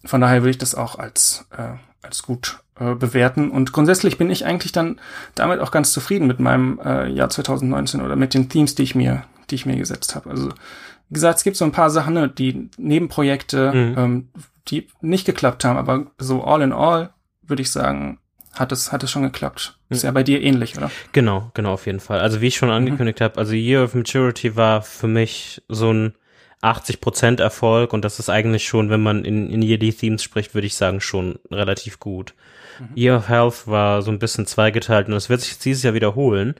Von daher würde ich das auch als, äh, als gut äh, bewerten. Und grundsätzlich bin ich eigentlich dann damit auch ganz zufrieden mit meinem äh, Jahr 2019 oder mit den Themes, die ich mir, die ich mir gesetzt habe. Also wie gesagt, es gibt so ein paar Sachen, ne, die Nebenprojekte, mhm. ähm, die nicht geklappt haben, aber so all in all würde ich sagen, hat es, hat es schon geklappt. Ist ja bei dir ähnlich, oder? Genau, genau, auf jeden Fall. Also wie ich schon mhm. angekündigt mhm. habe, also Year of Maturity war für mich so ein 80% Erfolg und das ist eigentlich schon, wenn man in, in Yearly Themes spricht, würde ich sagen, schon relativ gut. Mhm. Year of Health war so ein bisschen zweigeteilt und das wird sich dieses Jahr wiederholen.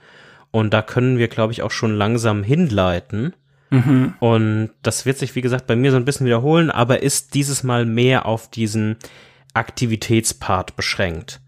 Und da können wir, glaube ich, auch schon langsam hinleiten. Mhm. Und das wird sich, wie gesagt, bei mir so ein bisschen wiederholen, aber ist dieses Mal mehr auf diesen Aktivitätspart beschränkt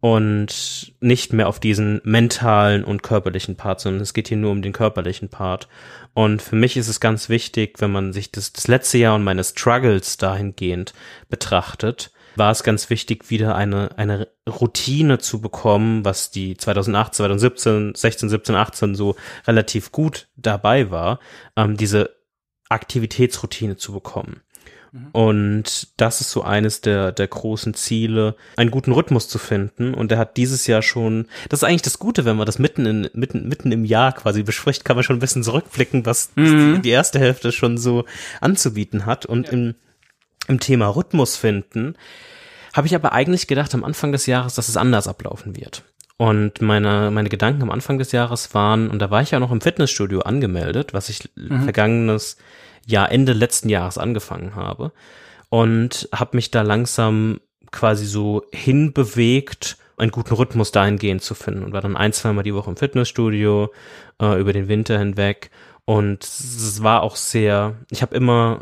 und nicht mehr auf diesen mentalen und körperlichen Part, sondern es geht hier nur um den körperlichen Part. Und für mich ist es ganz wichtig, wenn man sich das, das letzte Jahr und meine Struggles dahingehend betrachtet, war es ganz wichtig, wieder eine, eine Routine zu bekommen, was die 2008, 2017, 16, 17, 18 so relativ gut dabei war, ähm, diese Aktivitätsroutine zu bekommen. Mhm. Und das ist so eines der, der großen Ziele, einen guten Rhythmus zu finden. Und er hat dieses Jahr schon, das ist eigentlich das Gute, wenn man das mitten in, mitten, mitten im Jahr quasi bespricht, kann man schon ein bisschen zurückblicken, was mhm. die erste Hälfte schon so anzubieten hat. Und ja. im im Thema Rhythmus finden, habe ich aber eigentlich gedacht am Anfang des Jahres, dass es anders ablaufen wird. Und meine, meine Gedanken am Anfang des Jahres waren, und da war ich ja noch im Fitnessstudio angemeldet, was ich mhm. vergangenes Jahr, Ende letzten Jahres angefangen habe. Und habe mich da langsam quasi so hinbewegt, einen guten Rhythmus dahingehend zu finden. Und war dann ein, zweimal die Woche im Fitnessstudio, äh, über den Winter hinweg. Und es war auch sehr, ich habe immer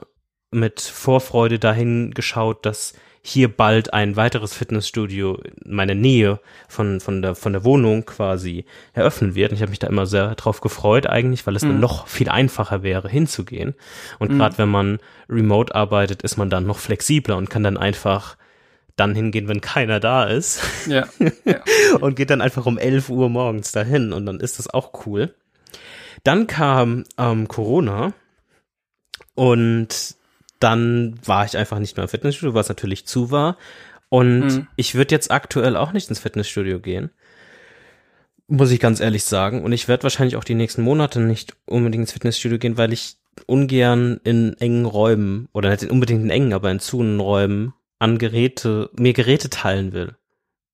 mit Vorfreude dahin geschaut, dass hier bald ein weiteres Fitnessstudio in meiner Nähe von, von, der, von der Wohnung quasi eröffnen wird. Und ich habe mich da immer sehr drauf gefreut eigentlich, weil es mhm. dann noch viel einfacher wäre, hinzugehen. Und mhm. gerade wenn man remote arbeitet, ist man dann noch flexibler und kann dann einfach dann hingehen, wenn keiner da ist. Ja. (laughs) ja. und geht dann einfach um 11 Uhr morgens dahin und dann ist das auch cool. Dann kam ähm, Corona und dann war ich einfach nicht mehr im Fitnessstudio, was natürlich zu war. Und mhm. ich würde jetzt aktuell auch nicht ins Fitnessstudio gehen. Muss ich ganz ehrlich sagen. Und ich werde wahrscheinlich auch die nächsten Monate nicht unbedingt ins Fitnessstudio gehen, weil ich ungern in engen Räumen oder nicht unbedingt in engen, aber in zu Räumen an Geräte, mir Geräte teilen will.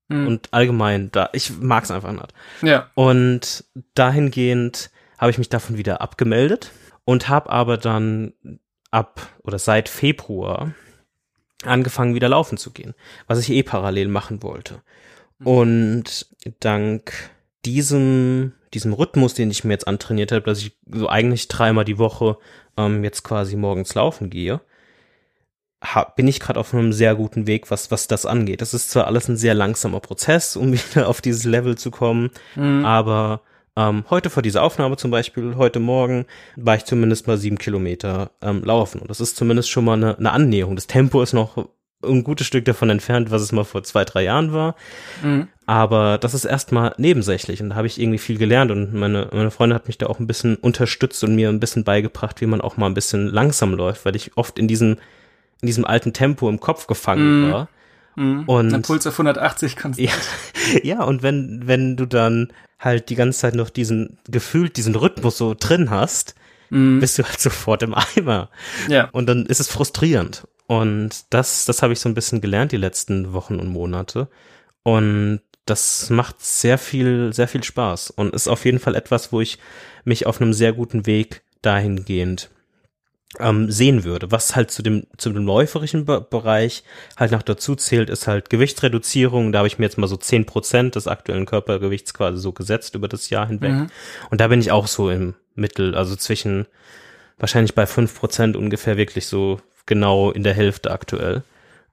Mhm. Und allgemein, da, ich mag es einfach nicht. Ja. Und dahingehend habe ich mich davon wieder abgemeldet und habe aber dann ab oder seit Februar angefangen wieder laufen zu gehen, was ich eh parallel machen wollte. Mhm. Und dank diesem, diesem Rhythmus, den ich mir jetzt antrainiert habe, dass ich so eigentlich dreimal die Woche ähm, jetzt quasi morgens laufen gehe, hab, bin ich gerade auf einem sehr guten Weg, was, was das angeht. Das ist zwar alles ein sehr langsamer Prozess, um (laughs) wieder auf dieses Level zu kommen, mhm. aber ähm, heute vor dieser Aufnahme zum Beispiel, heute Morgen, war ich zumindest mal sieben Kilometer ähm, laufen. Und das ist zumindest schon mal eine, eine Annäherung. Das Tempo ist noch ein gutes Stück davon entfernt, was es mal vor zwei, drei Jahren war. Mhm. Aber das ist erstmal nebensächlich und da habe ich irgendwie viel gelernt und meine, meine Freundin hat mich da auch ein bisschen unterstützt und mir ein bisschen beigebracht, wie man auch mal ein bisschen langsam läuft, weil ich oft in diesem, in diesem alten Tempo im Kopf gefangen mhm. war. Mhm. Und Puls auf 180 kannst du. Ja, (laughs) ja, und wenn, wenn du dann halt die ganze Zeit noch diesen, gefühlt diesen Rhythmus so drin hast, mhm. bist du halt (laughs) sofort im Eimer. Ja. Und dann ist es frustrierend. Und das, das habe ich so ein bisschen gelernt die letzten Wochen und Monate. Und das macht sehr viel, sehr viel Spaß und ist auf jeden Fall etwas, wo ich mich auf einem sehr guten Weg dahingehend ähm, sehen würde. Was halt zu dem, zu dem läuferischen Be Bereich halt noch dazu zählt, ist halt Gewichtsreduzierung. Da habe ich mir jetzt mal so zehn Prozent des aktuellen Körpergewichts quasi so gesetzt über das Jahr hinweg. Mhm. Und da bin ich auch so im Mittel, also zwischen wahrscheinlich bei fünf Prozent ungefähr wirklich so genau in der Hälfte aktuell.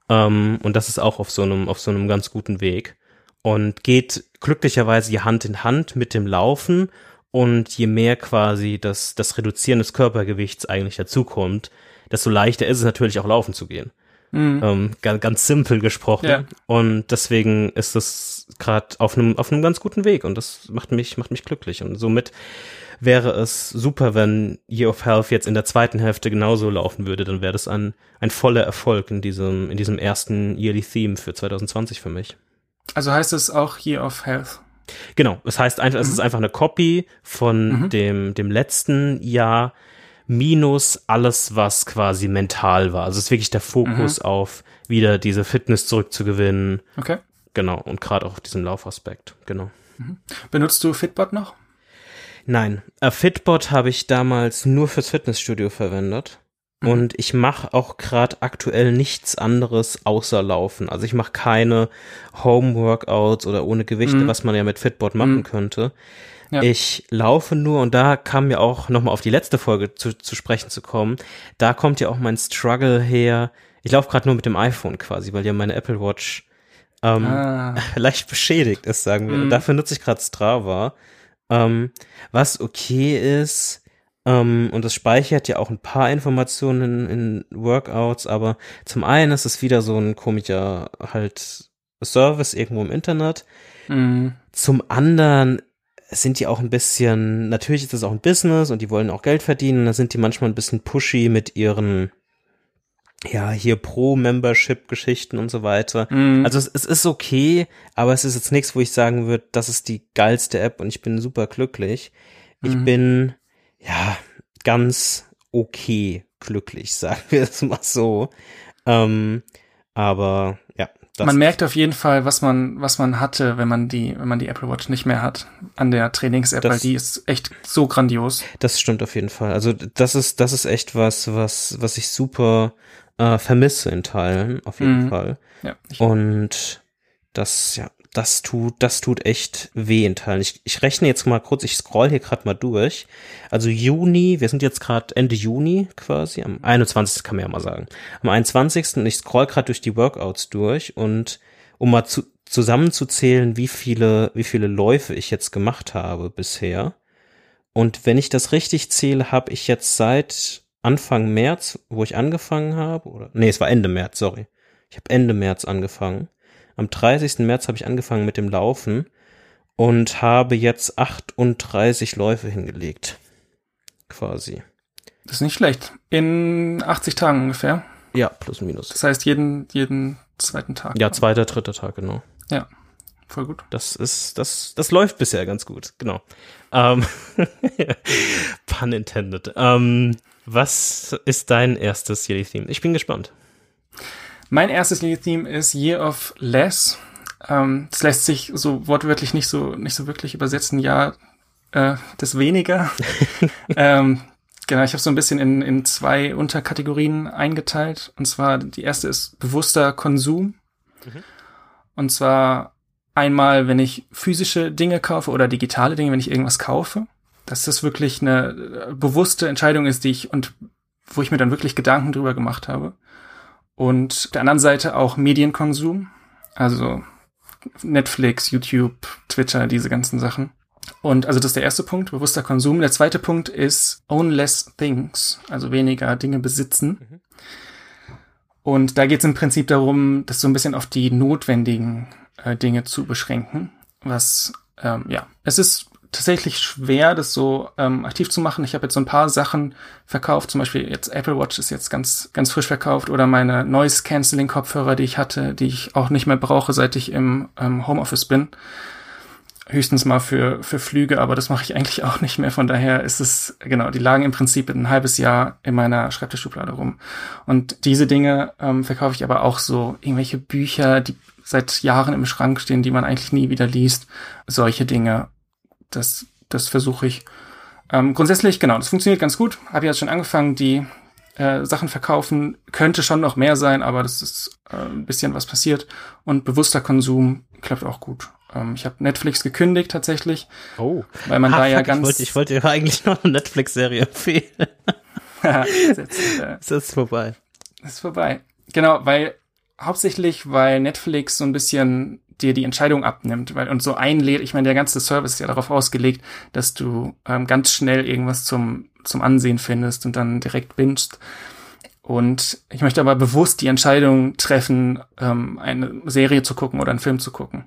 Ähm, und das ist auch auf so einem, auf so einem ganz guten Weg. Und geht glücklicherweise Hand in Hand mit dem Laufen und je mehr quasi das, das Reduzieren des Körpergewichts eigentlich dazukommt, desto leichter ist es natürlich auch laufen zu gehen. Mhm. Ähm, ganz, ganz simpel gesprochen. Ja. Und deswegen ist das gerade auf einem auf einem ganz guten Weg und das macht mich macht mich glücklich und somit wäre es super, wenn Year of Health jetzt in der zweiten Hälfte genauso laufen würde, dann wäre das ein ein voller Erfolg in diesem in diesem ersten Yearly Theme für 2020 für mich. Also heißt es auch Year of Health? Genau, das heißt einfach, mhm. es ist einfach eine Copy von mhm. dem, dem letzten Jahr minus alles, was quasi mental war. Also es ist wirklich der Fokus mhm. auf wieder diese Fitness zurückzugewinnen. Okay. Genau, und gerade auch auf diesen Laufaspekt, genau. Mhm. Benutzt du Fitbot noch? Nein, äh, Fitbot habe ich damals nur fürs Fitnessstudio verwendet. Mhm. Und ich mache auch gerade aktuell nichts anderes außer Laufen. Also ich mache keine Home-Workouts oder ohne Gewichte, mhm. was man ja mit Fitbot machen mhm. könnte. Ja. Ich laufe nur und da kam mir auch nochmal auf die letzte Folge zu, zu sprechen zu kommen. Da kommt ja auch mein Struggle her. Ich laufe gerade nur mit dem iPhone quasi, weil ja meine Apple Watch ähm, ah. (laughs) leicht beschädigt ist, sagen wir. Mhm. Und dafür nutze ich gerade Strava. Ähm, was okay ist, ähm, und das speichert ja auch ein paar Informationen in, in Workouts, aber zum einen ist es wieder so ein komischer halt Service irgendwo im Internet. Mhm. Zum anderen sind die auch ein bisschen, natürlich ist das auch ein Business und die wollen auch Geld verdienen, da sind die manchmal ein bisschen pushy mit ihren ja, hier Pro-Membership-Geschichten und so weiter. Mhm. Also es, es, ist okay, aber es ist jetzt nichts, wo ich sagen würde, das ist die geilste App und ich bin super glücklich. Ich mhm. bin ja, ganz okay glücklich, (laughs) sagen wir es mal so. Ähm, aber ja. man merkt auf jeden Fall, was man, was man hatte, wenn man die, wenn man die Apple Watch nicht mehr hat an der Trainings-App, weil die ist echt so grandios. Das stimmt auf jeden Fall. Also das ist, das ist echt was, was, was ich super äh, vermisse in Teilen, auf jeden mhm. Fall. Ja, Und das, ja, das tut, das tut echt weh in Teilen. Ich, ich rechne jetzt mal kurz, ich scroll hier gerade mal durch. Also Juni, wir sind jetzt gerade Ende Juni quasi, am 21. kann man ja mal sagen. Am 21. und ich scroll gerade durch die Workouts durch und um mal zu, zusammenzuzählen, wie viele, wie viele Läufe ich jetzt gemacht habe bisher. Und wenn ich das richtig zähle, habe ich jetzt seit Anfang März, wo ich angefangen habe, oder nee, es war Ende März, sorry. Ich habe Ende März angefangen. Am 30. März habe ich angefangen mit dem Laufen und habe jetzt 38 Läufe hingelegt. Quasi. Das ist nicht schlecht. In 80 Tagen ungefähr. Ja, plus minus. Das heißt jeden, jeden zweiten Tag. Ja, zweiter, dritter Tag, genau. Ja. Voll gut. Das ist, das, das läuft bisher ganz gut, genau. Ähm, (laughs) pun intended. Ähm, was ist dein erstes Yearly Theme? Ich bin gespannt. Mein erstes Yearly Theme ist Year of Less. Ähm, das lässt sich so wortwörtlich nicht so, nicht so wirklich übersetzen. Jahr äh, des Weniger. (laughs) ähm, genau, ich habe so ein bisschen in, in zwei Unterkategorien eingeteilt. Und zwar die erste ist bewusster Konsum. Mhm. Und zwar einmal, wenn ich physische Dinge kaufe oder digitale Dinge, wenn ich irgendwas kaufe dass das wirklich eine äh, bewusste Entscheidung ist, die ich und wo ich mir dann wirklich Gedanken drüber gemacht habe. Und der anderen Seite auch Medienkonsum, also Netflix, YouTube, Twitter, diese ganzen Sachen. Und also das ist der erste Punkt, bewusster Konsum. Der zweite Punkt ist own less things, also weniger Dinge besitzen. Mhm. Und da geht es im Prinzip darum, das so ein bisschen auf die notwendigen äh, Dinge zu beschränken. Was, ähm, ja, es ist tatsächlich schwer, das so ähm, aktiv zu machen. Ich habe jetzt so ein paar Sachen verkauft, zum Beispiel jetzt Apple Watch ist jetzt ganz, ganz frisch verkauft oder meine Noise Cancelling Kopfhörer, die ich hatte, die ich auch nicht mehr brauche, seit ich im ähm, Homeoffice bin. Höchstens mal für, für Flüge, aber das mache ich eigentlich auch nicht mehr. Von daher ist es, genau, die lagen im Prinzip ein halbes Jahr in meiner Schreibtischschublade rum. Und diese Dinge ähm, verkaufe ich aber auch so, irgendwelche Bücher, die seit Jahren im Schrank stehen, die man eigentlich nie wieder liest. Solche Dinge das, das versuche ich. Ähm, grundsätzlich, genau, das funktioniert ganz gut. Habe jetzt schon angefangen, die äh, Sachen verkaufen. Könnte schon noch mehr sein, aber das ist äh, ein bisschen was passiert. Und bewusster Konsum klappt auch gut. Ähm, ich habe Netflix gekündigt tatsächlich. Oh. Weil man ah, da (laughs) ja ganz. Ich wollte, ich wollte ja eigentlich noch eine Netflix-Serie empfehlen. (laughs) ist, jetzt, äh, ist jetzt vorbei. Ist vorbei. Genau, weil hauptsächlich, weil Netflix so ein bisschen dir die Entscheidung abnimmt, weil und so einlädt, ich meine, der ganze Service ist ja darauf ausgelegt, dass du ähm, ganz schnell irgendwas zum, zum Ansehen findest und dann direkt bingst. Und ich möchte aber bewusst die Entscheidung treffen, ähm, eine Serie zu gucken oder einen Film zu gucken.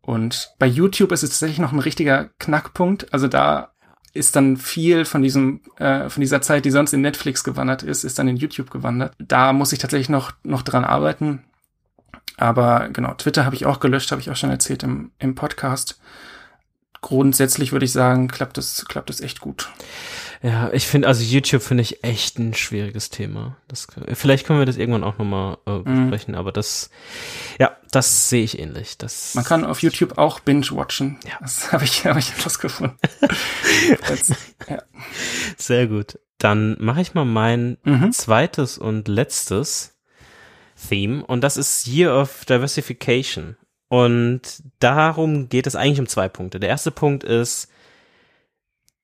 Und bei YouTube ist es tatsächlich noch ein richtiger Knackpunkt. Also da ist dann viel von diesem äh, von dieser Zeit, die sonst in Netflix gewandert ist, ist dann in YouTube gewandert. Da muss ich tatsächlich noch noch dran arbeiten. Aber genau, Twitter habe ich auch gelöscht, habe ich auch schon erzählt im, im Podcast. Grundsätzlich würde ich sagen, klappt es klappt es echt gut. Ja, ich finde, also YouTube finde ich echt ein schwieriges Thema. Das, vielleicht können wir das irgendwann auch nochmal äh, mhm. besprechen, mhm. aber das, ja, das sehe ich ähnlich. Das Man kann auf YouTube auch binge-watchen. Ja. Das (laughs) habe ich, hab ich herausgefunden. (laughs) ja. Sehr gut. Dann mache ich mal mein mhm. zweites und letztes Theme und das ist Year of Diversification. Und darum geht es eigentlich um zwei Punkte. Der erste Punkt ist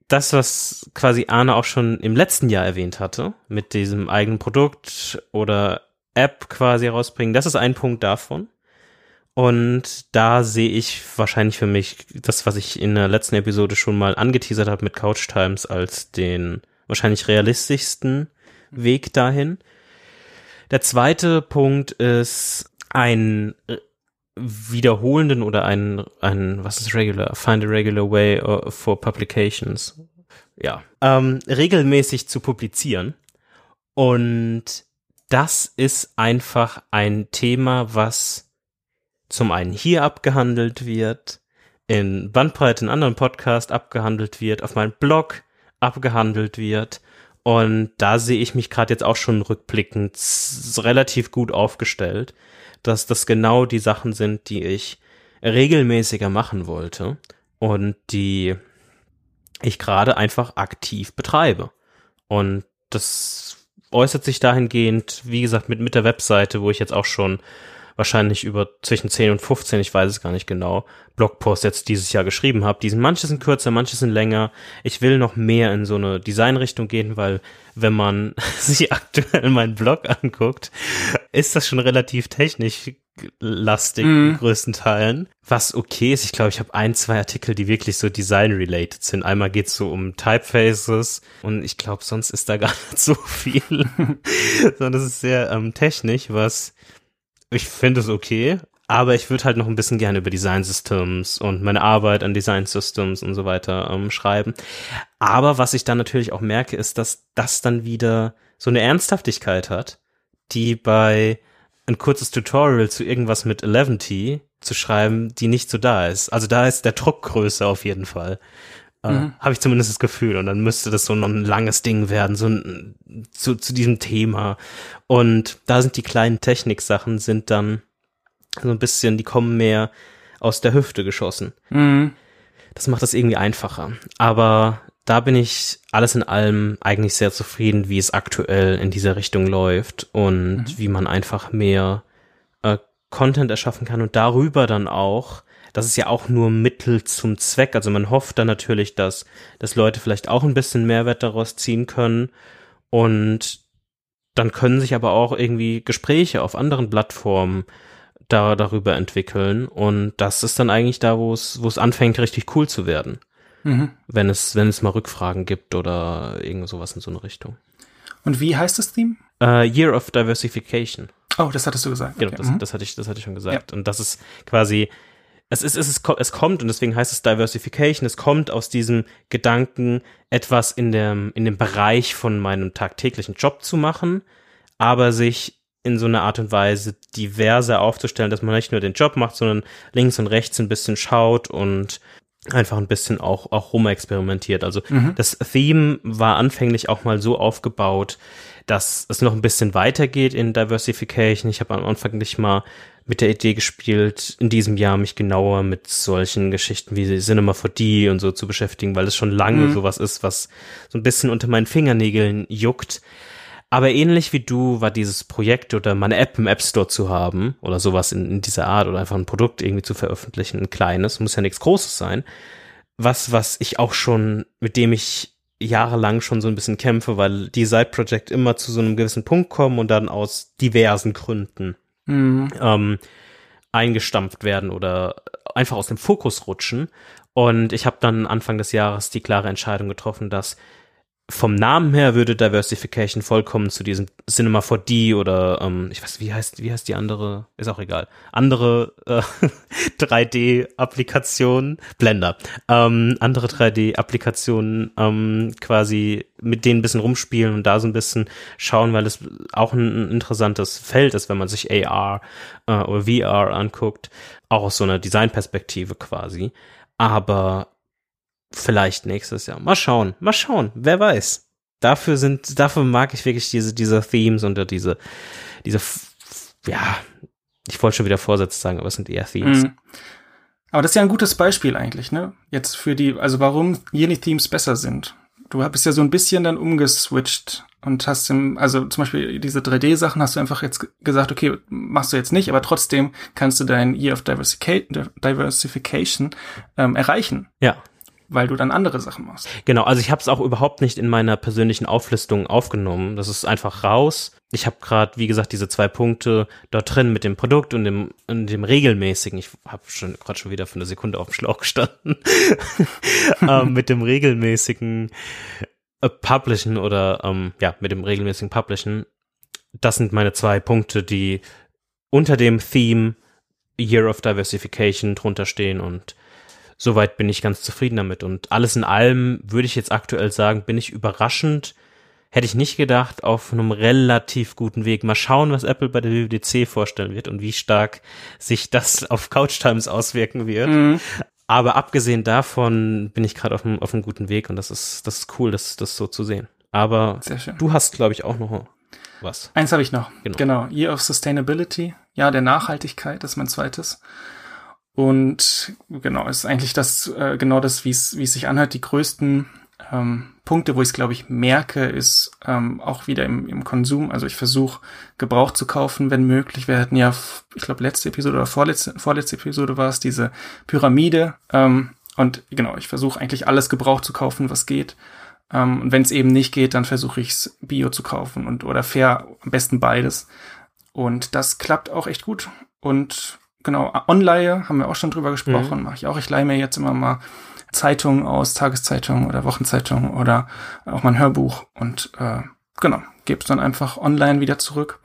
das, was quasi Arne auch schon im letzten Jahr erwähnt hatte, mit diesem eigenen Produkt oder App quasi rausbringen. Das ist ein Punkt davon. Und da sehe ich wahrscheinlich für mich das, was ich in der letzten Episode schon mal angeteasert habe mit Couch Times als den wahrscheinlich realistischsten Weg dahin. Der zweite Punkt ist ein äh, wiederholenden oder ein, ein, was ist regular? Find a regular way uh, for publications. Ja. Ähm, regelmäßig zu publizieren. Und das ist einfach ein Thema, was zum einen hier abgehandelt wird, in Bandbreite in anderen Podcasts abgehandelt wird, auf meinem Blog abgehandelt wird und da sehe ich mich gerade jetzt auch schon rückblickend relativ gut aufgestellt, dass das genau die Sachen sind, die ich regelmäßiger machen wollte und die ich gerade einfach aktiv betreibe. Und das äußert sich dahingehend, wie gesagt, mit, mit der Webseite, wo ich jetzt auch schon wahrscheinlich über zwischen 10 und 15, ich weiß es gar nicht genau, Blogposts jetzt dieses Jahr geschrieben habe. Die sind, manche sind kürzer, manche sind länger. Ich will noch mehr in so eine Designrichtung gehen, weil wenn man (laughs) sich aktuell meinen Blog anguckt, ist das schon relativ technisch lastig mm. in größten Teilen. Was okay ist, ich glaube, ich habe ein, zwei Artikel, die wirklich so design-related sind. Einmal geht's so um Typefaces und ich glaube, sonst ist da gar (laughs) nicht so viel. (laughs) Sondern das ist sehr ähm, technisch, was ich finde es okay. Aber ich würde halt noch ein bisschen gerne über Design Systems und meine Arbeit an Design Systems und so weiter ähm, schreiben. Aber was ich dann natürlich auch merke, ist, dass das dann wieder so eine Ernsthaftigkeit hat, die bei ein kurzes Tutorial zu irgendwas mit 11T zu schreiben, die nicht so da ist. Also da ist der Druck größer auf jeden Fall. Äh, mhm. Habe ich zumindest das Gefühl. Und dann müsste das so noch ein langes Ding werden, so ein, zu, zu diesem Thema. Und da sind die kleinen Techniksachen sind dann so ein bisschen, die kommen mehr aus der Hüfte geschossen. Mhm. Das macht das irgendwie einfacher. Aber da bin ich alles in allem eigentlich sehr zufrieden, wie es aktuell in dieser Richtung läuft und mhm. wie man einfach mehr äh, Content erschaffen kann und darüber dann auch, das ist ja auch nur Mittel zum Zweck. Also man hofft dann natürlich, dass, dass Leute vielleicht auch ein bisschen Mehrwert daraus ziehen können und dann können sich aber auch irgendwie Gespräche auf anderen Plattformen da, darüber entwickeln und das ist dann eigentlich da, wo es, wo es anfängt, richtig cool zu werden mhm. wenn es, wenn es mal Rückfragen gibt oder irgend sowas in so eine Richtung. Und wie heißt das Theme? Uh, Year of Diversification. Oh, das hattest du gesagt. Genau, okay. das, mhm. das, hatte ich, das hatte ich schon gesagt. Ja. Und das ist quasi, es ist, es ist, es kommt und deswegen heißt es Diversification. Es kommt aus diesem Gedanken, etwas in dem, in dem Bereich von meinem tagtäglichen Job zu machen, aber sich in so einer Art und Weise diverser aufzustellen, dass man nicht nur den Job macht, sondern links und rechts ein bisschen schaut und einfach ein bisschen auch, auch rumexperimentiert. Also mhm. das Theme war anfänglich auch mal so aufgebaut, dass es noch ein bisschen weitergeht in Diversification. Ich habe am Anfang nicht mal mit der Idee gespielt, in diesem Jahr mich genauer mit solchen Geschichten wie Cinema 4D und so zu beschäftigen, weil es schon lange mhm. sowas ist, was so ein bisschen unter meinen Fingernägeln juckt. Aber ähnlich wie du war dieses Projekt oder meine App im App Store zu haben oder sowas in, in dieser Art oder einfach ein Produkt irgendwie zu veröffentlichen, ein kleines, muss ja nichts Großes sein. Was, was ich auch schon, mit dem ich jahrelang schon so ein bisschen kämpfe, weil die Side-Project immer zu so einem gewissen Punkt kommen und dann aus diversen Gründen mhm. ähm, eingestampft werden oder einfach aus dem Fokus rutschen. Und ich habe dann Anfang des Jahres die klare Entscheidung getroffen, dass vom Namen her würde Diversification vollkommen zu diesem Cinema 4D oder ähm, ich weiß, wie heißt, wie heißt die andere? Ist auch egal. Andere äh, (laughs) 3D-Applikationen, Blender, ähm, andere 3D-Applikationen ähm, quasi mit denen ein bisschen rumspielen und da so ein bisschen schauen, weil es auch ein, ein interessantes Feld ist, wenn man sich AR äh, oder VR anguckt, auch aus so einer Designperspektive quasi. Aber Vielleicht nächstes Jahr. Mal schauen, mal schauen, wer weiß. Dafür sind, dafür mag ich wirklich diese, diese Themes und diese, diese, ja, ich wollte schon wieder Vorsätze sagen, aber es sind eher Themes. Mhm. Aber das ist ja ein gutes Beispiel eigentlich, ne? Jetzt für die, also warum jene Themes besser sind. Du bist ja so ein bisschen dann umgeswitcht und hast im, also zum Beispiel diese 3D-Sachen hast du einfach jetzt gesagt, okay, machst du jetzt nicht, aber trotzdem kannst du dein Year of Diversification ähm, erreichen. Ja weil du dann andere Sachen machst. Genau, also ich habe es auch überhaupt nicht in meiner persönlichen Auflistung aufgenommen. Das ist einfach raus. Ich habe gerade, wie gesagt, diese zwei Punkte dort drin mit dem Produkt und dem, und dem regelmäßigen. Ich habe schon gerade schon wieder für eine Sekunde auf dem Schlauch gestanden. (laughs) ähm, mit dem regelmäßigen äh, Publishen oder ähm, ja, mit dem regelmäßigen Publishen. Das sind meine zwei Punkte, die unter dem Theme Year of Diversification drunter stehen und soweit bin ich ganz zufrieden damit. Und alles in allem würde ich jetzt aktuell sagen, bin ich überraschend, hätte ich nicht gedacht, auf einem relativ guten Weg. Mal schauen, was Apple bei der WWDC vorstellen wird und wie stark sich das (laughs) auf Couch Times auswirken wird. Mhm. Aber abgesehen davon bin ich gerade auf einem, auf einem guten Weg und das ist, das ist cool, das, das so zu sehen. Aber du hast, glaube ich, auch noch was. Eins habe ich noch. Genau. genau. Year of Sustainability. Ja, der Nachhaltigkeit, das ist mein zweites. Und genau, ist eigentlich das, äh, genau das, wie es, wie es sich anhört, die größten Ähm, Punkte, wo ich es, glaube ich, merke, ist ähm, auch wieder im, im Konsum. Also ich versuche, Gebrauch zu kaufen, wenn möglich. Wir hatten ja, ich glaube, letzte Episode oder vorletzte, vorletzte Episode war es, diese Pyramide. Ähm, und genau, ich versuche eigentlich alles Gebrauch zu kaufen, was geht. Ähm, und wenn es eben nicht geht, dann versuche ich es Bio zu kaufen und oder fair, am besten beides. Und das klappt auch echt gut. Und genau, Online haben wir auch schon drüber gesprochen, mhm. mache ich auch. Ich leihe mir jetzt immer mal Zeitungen aus, Tageszeitungen oder Wochenzeitungen oder auch mein Hörbuch und äh, genau, gebe es dann einfach online wieder zurück.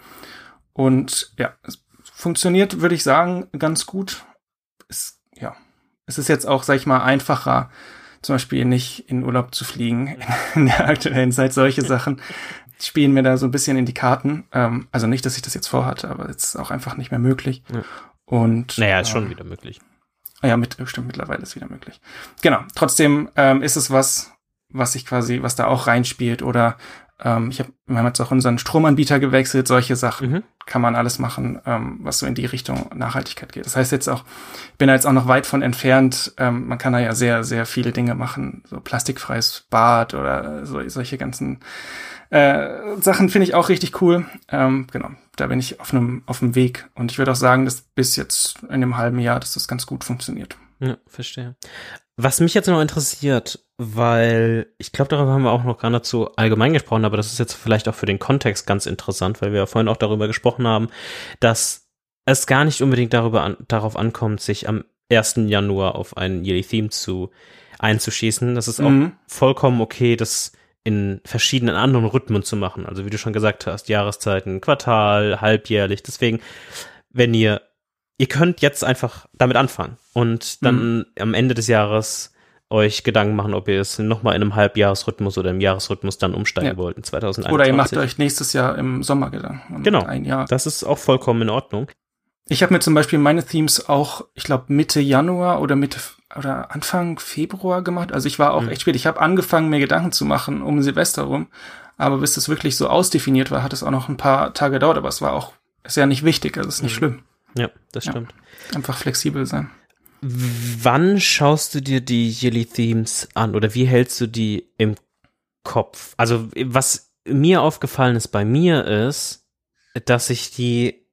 Und ja, es funktioniert, würde ich sagen, ganz gut. Es, ja, es ist jetzt auch, sag ich mal, einfacher, zum Beispiel nicht in Urlaub zu fliegen (laughs) in der aktuellen Zeit. Solche Sachen spielen mir da so ein bisschen in die Karten. Ähm, also nicht, dass ich das jetzt vorhatte, aber jetzt ist auch einfach nicht mehr möglich. Ja. Und naja, ist äh, schon wieder möglich. Ja, mit, stimmt, mittlerweile ist wieder möglich. Genau. Trotzdem ähm, ist es was, was ich quasi, was da auch reinspielt oder ähm, ich hab, wir haben jetzt auch unseren Stromanbieter gewechselt, solche Sachen mhm. kann man alles machen, ähm, was so in die Richtung Nachhaltigkeit geht. Das heißt jetzt auch, ich bin da jetzt auch noch weit von entfernt, ähm, man kann da ja sehr, sehr viele Dinge machen, so plastikfreies Bad oder so, solche ganzen äh, Sachen finde ich auch richtig cool. Ähm, genau, da bin ich auf einem auf dem Weg und ich würde auch sagen, dass bis jetzt in dem halben Jahr, dass das ganz gut funktioniert. Ja, verstehe. Was mich jetzt noch interessiert, weil ich glaube, darüber haben wir auch noch gar nicht so allgemein gesprochen, aber das ist jetzt vielleicht auch für den Kontext ganz interessant, weil wir ja vorhin auch darüber gesprochen haben, dass es gar nicht unbedingt darüber an, darauf ankommt, sich am 1. Januar auf ein Yearly Theme zu einzuschießen. Das ist auch mhm. vollkommen okay, das in verschiedenen anderen Rhythmen zu machen. Also wie du schon gesagt hast, Jahreszeiten, Quartal, halbjährlich. Deswegen, wenn ihr, ihr könnt jetzt einfach damit anfangen und dann mhm. am Ende des Jahres euch Gedanken machen, ob ihr es nochmal in einem Halbjahresrhythmus oder im Jahresrhythmus dann umsteigen ja. wollt in 2021. Oder ihr macht euch nächstes Jahr im Sommer Gedanken. Genau. Ein Jahr. Das ist auch vollkommen in Ordnung. Ich habe mir zum Beispiel meine Themes auch, ich glaube, Mitte Januar oder Mitte oder Anfang Februar gemacht. Also ich war auch mhm. echt spät. Ich habe angefangen, mir Gedanken zu machen um Silvester rum. Aber bis das wirklich so ausdefiniert war, hat es auch noch ein paar Tage gedauert. Aber es war auch, ist ja nicht wichtig, also ist nicht mhm. schlimm. Ja, das stimmt. Ja, einfach flexibel sein. Wann schaust du dir die Yearly Themes an oder wie hältst du die im Kopf? Also was mir aufgefallen ist bei mir ist, dass ich die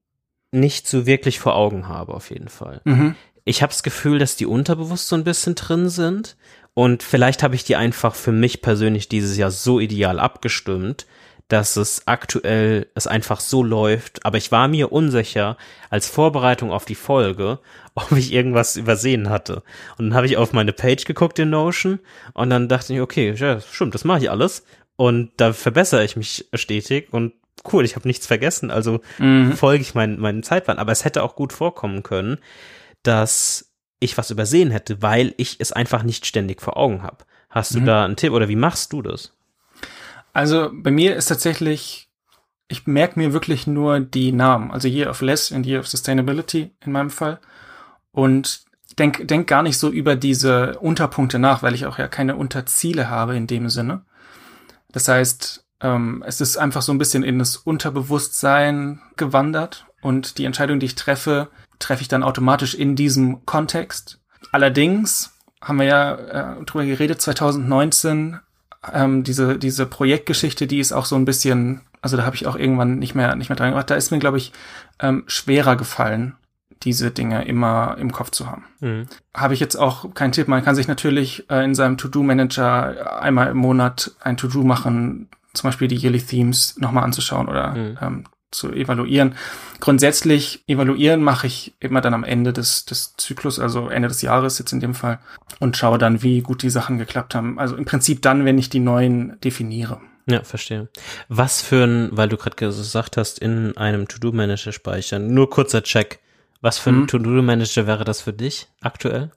nicht so wirklich vor Augen habe auf jeden Fall. Mhm. Ich habe das Gefühl, dass die unterbewusst so ein bisschen drin sind. Und vielleicht habe ich die einfach für mich persönlich dieses Jahr so ideal abgestimmt, dass es aktuell es einfach so läuft, aber ich war mir unsicher als Vorbereitung auf die Folge, (laughs) ob ich irgendwas übersehen hatte. Und dann habe ich auf meine Page geguckt in Notion. Und dann dachte ich, okay, ja, stimmt, das mache ich alles. Und da verbessere ich mich stetig. Und cool, ich habe nichts vergessen, also mhm. folge ich meinen meinen Zeitplan, aber es hätte auch gut vorkommen können, dass ich was übersehen hätte, weil ich es einfach nicht ständig vor Augen habe. Hast du mhm. da einen Tipp oder wie machst du das? Also bei mir ist tatsächlich, ich merke mir wirklich nur die Namen, also Year of Less und Year of Sustainability in meinem Fall. Und denk, denk gar nicht so über diese Unterpunkte nach, weil ich auch ja keine Unterziele habe in dem Sinne. Das heißt, ähm, es ist einfach so ein bisschen in das Unterbewusstsein gewandert und die Entscheidung, die ich treffe, treffe ich dann automatisch in diesem Kontext. Allerdings haben wir ja äh, drüber geredet, 2019 ähm, diese, diese Projektgeschichte, die ist auch so ein bisschen, also da habe ich auch irgendwann nicht mehr, nicht mehr dran gemacht. Da ist mir, glaube ich, ähm, schwerer gefallen, diese Dinge immer im Kopf zu haben. Mhm. Habe ich jetzt auch keinen Tipp. Man kann sich natürlich äh, in seinem To-Do-Manager einmal im Monat ein To-Do machen, zum Beispiel die Yearly Themes nochmal anzuschauen oder mhm. ähm, zu evaluieren. Grundsätzlich evaluieren mache ich immer dann am Ende des, des Zyklus, also Ende des Jahres jetzt in dem Fall, und schaue dann, wie gut die Sachen geklappt haben. Also im Prinzip dann, wenn ich die neuen definiere. Ja, verstehe. Was für ein, weil du gerade gesagt hast, in einem To-Do-Manager speichern, nur kurzer Check. Was für ein hm. To-Do-Manager wäre das für dich aktuell?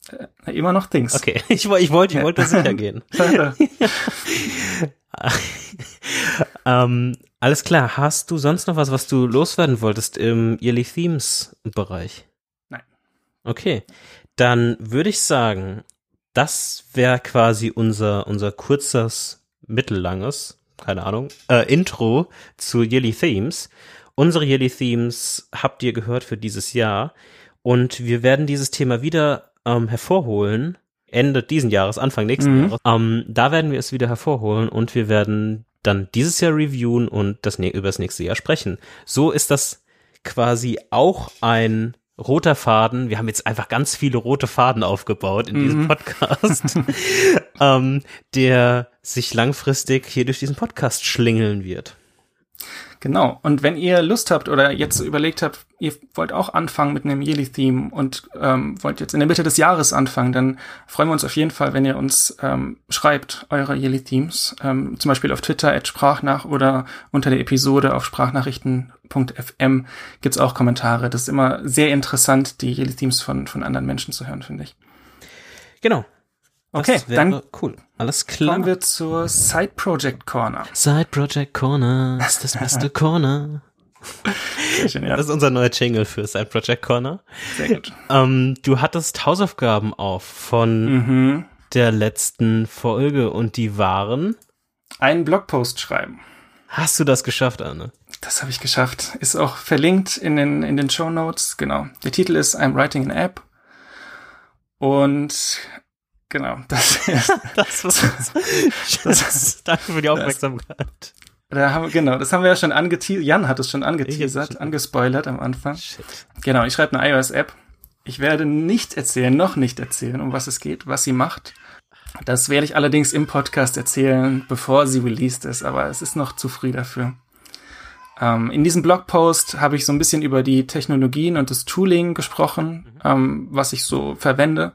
Äh, immer noch Dings. Okay, (laughs) ich, ich wollte ich wollte sicher (laughs) gehen. (laughs) ähm, alles klar. Hast du sonst noch was, was du loswerden wolltest im Yearly Themes Bereich? Nein. Okay. Dann würde ich sagen, das wäre quasi unser, unser kurzes, mittellanges, keine Ahnung, äh, Intro zu Yearly Themes. Unsere Yearly Themes habt ihr gehört für dieses Jahr und wir werden dieses Thema wieder ähm, hervorholen Ende diesen Jahres, Anfang nächsten mhm. Jahres. Ähm, da werden wir es wieder hervorholen und wir werden dann dieses Jahr reviewen und das über das nächste Jahr sprechen. So ist das quasi auch ein roter Faden. Wir haben jetzt einfach ganz viele rote Faden aufgebaut in diesem mhm. Podcast, (laughs) ähm, der sich langfristig hier durch diesen Podcast schlingeln wird. Genau. Und wenn ihr Lust habt oder jetzt überlegt habt, ihr wollt auch anfangen mit einem Yearly-Theme und ähm, wollt jetzt in der Mitte des Jahres anfangen, dann freuen wir uns auf jeden Fall, wenn ihr uns ähm, schreibt, eure Yearly-Themes, ähm, zum Beispiel auf Twitter at Sprachnach oder unter der Episode auf sprachnachrichten.fm gibt's auch Kommentare. Das ist immer sehr interessant, die Yearly-Themes von, von anderen Menschen zu hören, finde ich. Genau. Okay, dann cool. Alles klar. Kommen wir zur Side Project Corner. Side Project Corner ist das (laughs) beste Corner. Schön, ja. Das ist unser neuer Jingle für Side Project Corner. Sehr gut. Ähm, du hattest Hausaufgaben auf von mhm. der letzten Folge und die waren einen Blogpost schreiben. Hast du das geschafft, Anne? Das habe ich geschafft. Ist auch verlinkt in den in den Show Notes. Genau. Der Titel ist I'm writing an app. Und Genau, (laughs) das ist. (laughs) das, was, (laughs) das, danke für die Aufmerksamkeit. Da haben, genau, das haben wir ja schon angeteasert. Jan hat es schon angeteasert, angespoilert am Anfang. Shit. Genau, ich schreibe eine iOS-App. Ich werde nicht erzählen, noch nicht erzählen, um was es geht, was sie macht. Das werde ich allerdings im Podcast erzählen, bevor sie released ist, aber es ist noch zu früh dafür. Ähm, in diesem Blogpost habe ich so ein bisschen über die Technologien und das Tooling gesprochen, mhm. ähm, was ich so verwende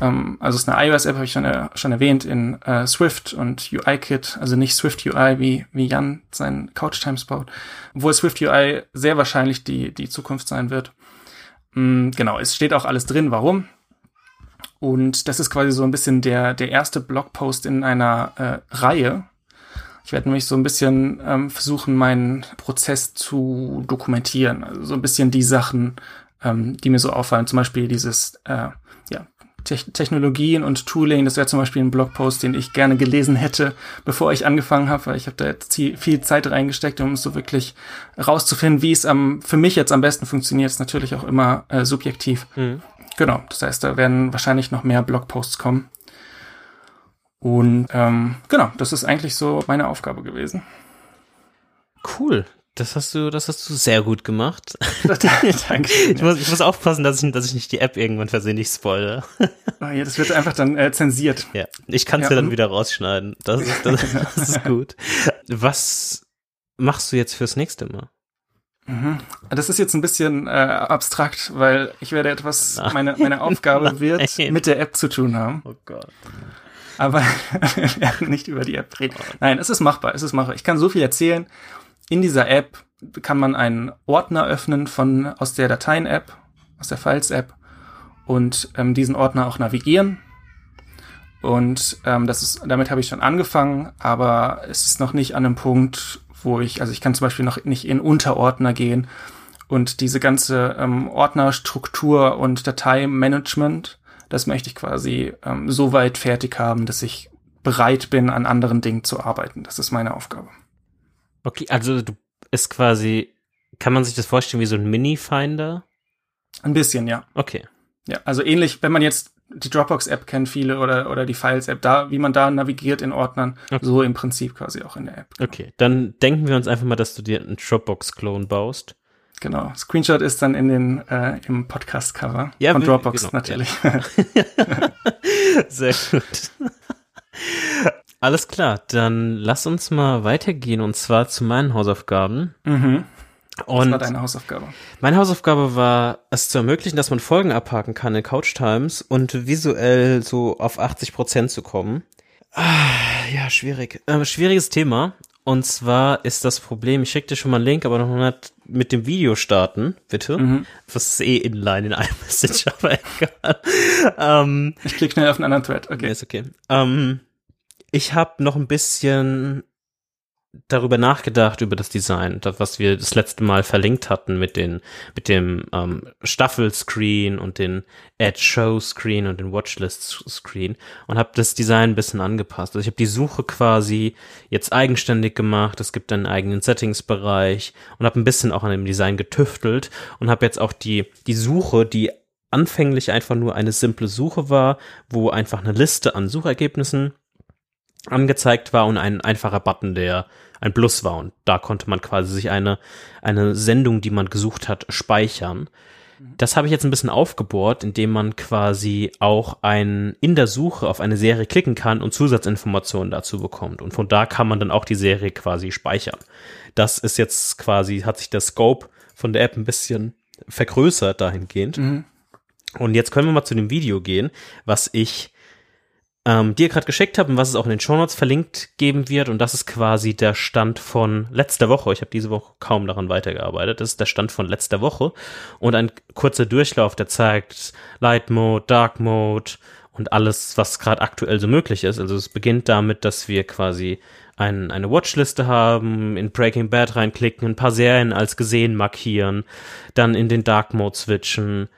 ähm, also es ist eine iOS-App, habe ich schon, äh, schon erwähnt, in äh, Swift und UI-Kit, also nicht Swift UI, wie, wie Jan seinen Couch Times baut, obwohl Swift UI sehr wahrscheinlich die, die Zukunft sein wird. Ähm, genau, es steht auch alles drin, warum. Und das ist quasi so ein bisschen der, der erste Blogpost in einer äh, Reihe. Ich werde nämlich so ein bisschen ähm, versuchen, meinen Prozess zu dokumentieren. Also so ein bisschen die Sachen, ähm, die mir so auffallen. Zum Beispiel dieses äh, Technologien und Tooling. Das wäre zum Beispiel ein Blogpost, den ich gerne gelesen hätte, bevor ich angefangen habe, weil ich habe da jetzt viel Zeit reingesteckt, um so wirklich rauszufinden, wie es am für mich jetzt am besten funktioniert. Ist natürlich auch immer äh, subjektiv. Mhm. Genau, das heißt, da werden wahrscheinlich noch mehr Blogposts kommen. Und ähm, genau, das ist eigentlich so meine Aufgabe gewesen. Cool. Das hast du, das hast du sehr gut gemacht. (laughs) (laughs) Danke. Ich muss, ich muss aufpassen, dass ich, dass ich nicht die App irgendwann versehentlich spoilere. Oh (laughs) ja, das wird einfach dann äh, zensiert. Ja, ich kann es ja, ja dann wieder rausschneiden. Das ist, das, das ist gut. Was machst du jetzt fürs nächste Mal? Mhm. Das ist jetzt ein bisschen äh, abstrakt, weil ich werde etwas, Nein. meine, meine Aufgabe Nein. wird mit der App zu tun haben. Oh Gott. Aber wir werden nicht über die App reden. Nein, es ist machbar, es ist machbar. Ich kann so viel erzählen in dieser App kann man einen Ordner öffnen von aus der Dateien-App, aus der Files-App und ähm, diesen Ordner auch navigieren. Und ähm, das ist, damit habe ich schon angefangen, aber es ist noch nicht an einem Punkt, wo ich, also ich kann zum Beispiel noch nicht in Unterordner gehen und diese ganze ähm, Ordnerstruktur und Dateimanagement, das möchte ich quasi ähm, so weit fertig haben, dass ich bereit bin, an anderen Dingen zu arbeiten. Das ist meine Aufgabe. Okay, also du ist quasi, kann man sich das vorstellen wie so ein Mini-Finder? Ein bisschen, ja. Okay. Ja, also ähnlich, wenn man jetzt die Dropbox-App kennt viele oder, oder die Files-App, da, wie man da navigiert in Ordnern, okay. so im Prinzip quasi auch in der App. Okay, dann denken wir uns einfach mal, dass du dir einen Dropbox-Clone baust. Genau. Screenshot ist dann in den äh, im Podcast-Cover ja, von Dropbox genau, natürlich. Ja. (laughs) Sehr gut. Alles klar, dann lass uns mal weitergehen und zwar zu meinen Hausaufgaben. Mhm. Und Was war deine Hausaufgabe? Meine Hausaufgabe war, es zu ermöglichen, dass man Folgen abhaken kann in Couch Times und visuell so auf 80 Prozent zu kommen. Ah, ja, schwierig. Äh, schwieriges Thema. Und zwar ist das Problem, ich schicke dir schon mal einen Link, aber noch nicht mit dem Video starten, bitte. Mhm. Was ist eh inline in iMessage, (laughs) aber egal. ähm, ich klicke schnell auf einen anderen Thread, okay. Ist okay. Ähm, ich habe noch ein bisschen darüber nachgedacht über das Design, das, was wir das letzte Mal verlinkt hatten mit den mit dem ähm, Staffelscreen und den Add Show Screen und den Watchlist Screen und habe das Design ein bisschen angepasst. Also ich habe die Suche quasi jetzt eigenständig gemacht. Es gibt einen eigenen Settings-Bereich und habe ein bisschen auch an dem Design getüftelt und habe jetzt auch die die Suche, die anfänglich einfach nur eine simple Suche war, wo einfach eine Liste an Suchergebnissen angezeigt war und ein einfacher Button, der ein Plus war. Und da konnte man quasi sich eine, eine Sendung, die man gesucht hat, speichern. Das habe ich jetzt ein bisschen aufgebohrt, indem man quasi auch ein, in der Suche auf eine Serie klicken kann und Zusatzinformationen dazu bekommt. Und von da kann man dann auch die Serie quasi speichern. Das ist jetzt quasi, hat sich der Scope von der App ein bisschen vergrößert dahingehend. Mhm. Und jetzt können wir mal zu dem Video gehen, was ich ähm, dir gerade geschickt habe und was es auch in den Shownotes verlinkt geben wird. Und das ist quasi der Stand von letzter Woche. Ich habe diese Woche kaum daran weitergearbeitet. Das ist der Stand von letzter Woche. Und ein kurzer Durchlauf, der zeigt Light Mode, Dark Mode und alles, was gerade aktuell so möglich ist. Also es beginnt damit, dass wir quasi ein, eine Watchliste haben, in Breaking Bad reinklicken, ein paar Serien als gesehen markieren, dann in den Dark Mode switchen,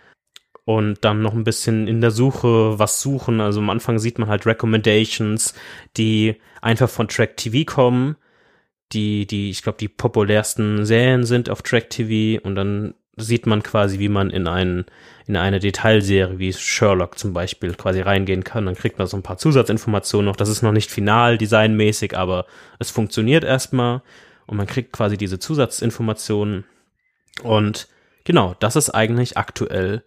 und dann noch ein bisschen in der Suche was suchen. Also am Anfang sieht man halt Recommendations, die einfach von Track TV kommen, die, die, ich glaube, die populärsten Serien sind auf Track TV und dann sieht man quasi, wie man in einen, in eine Detailserie wie Sherlock zum Beispiel quasi reingehen kann. Dann kriegt man so ein paar Zusatzinformationen noch. Das ist noch nicht final designmäßig, aber es funktioniert erstmal und man kriegt quasi diese Zusatzinformationen. Und genau, das ist eigentlich aktuell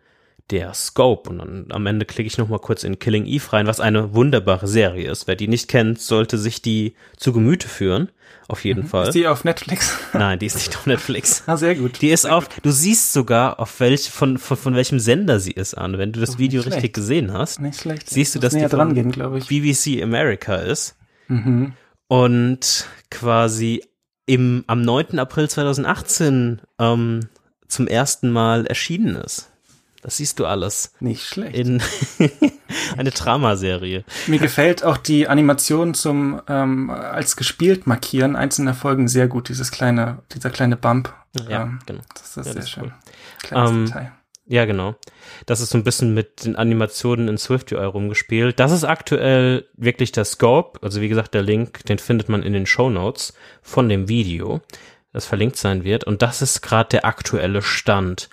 der Scope. Und dann am Ende klicke ich nochmal kurz in Killing Eve rein, was eine wunderbare Serie ist. Wer die nicht kennt, sollte sich die zu Gemüte führen. Auf jeden mhm. Fall. Ist die auf Netflix? (laughs) Nein, die ist nicht auf Netflix. (laughs) ah, sehr gut. Die ist sehr auf, gut. du siehst sogar, auf welch, von, von, von welchem Sender sie ist an. Wenn du das oh, Video richtig gesehen hast, nicht schlecht. siehst du, dass die dran gehen, glaube ich. BBC America ist. Mhm. Und quasi im, am 9. April 2018 ähm, zum ersten Mal erschienen ist. Das siehst du alles. Nicht schlecht. In (laughs) eine Dramaserie. Mir gefällt auch die Animation zum ähm, als gespielt markieren einzelner Folgen sehr gut. Dieses kleine, dieser kleine Bump. Ja, ähm, genau. Das ist ja, sehr das schön. Cool. Kleines um, ähm, Detail. Ja, genau. Das ist so ein bisschen mit den Animationen in SwiftUI rumgespielt. Das ist aktuell wirklich der Scope. Also wie gesagt, der Link, den findet man in den Show Notes von dem Video, das verlinkt sein wird. Und das ist gerade der aktuelle Stand.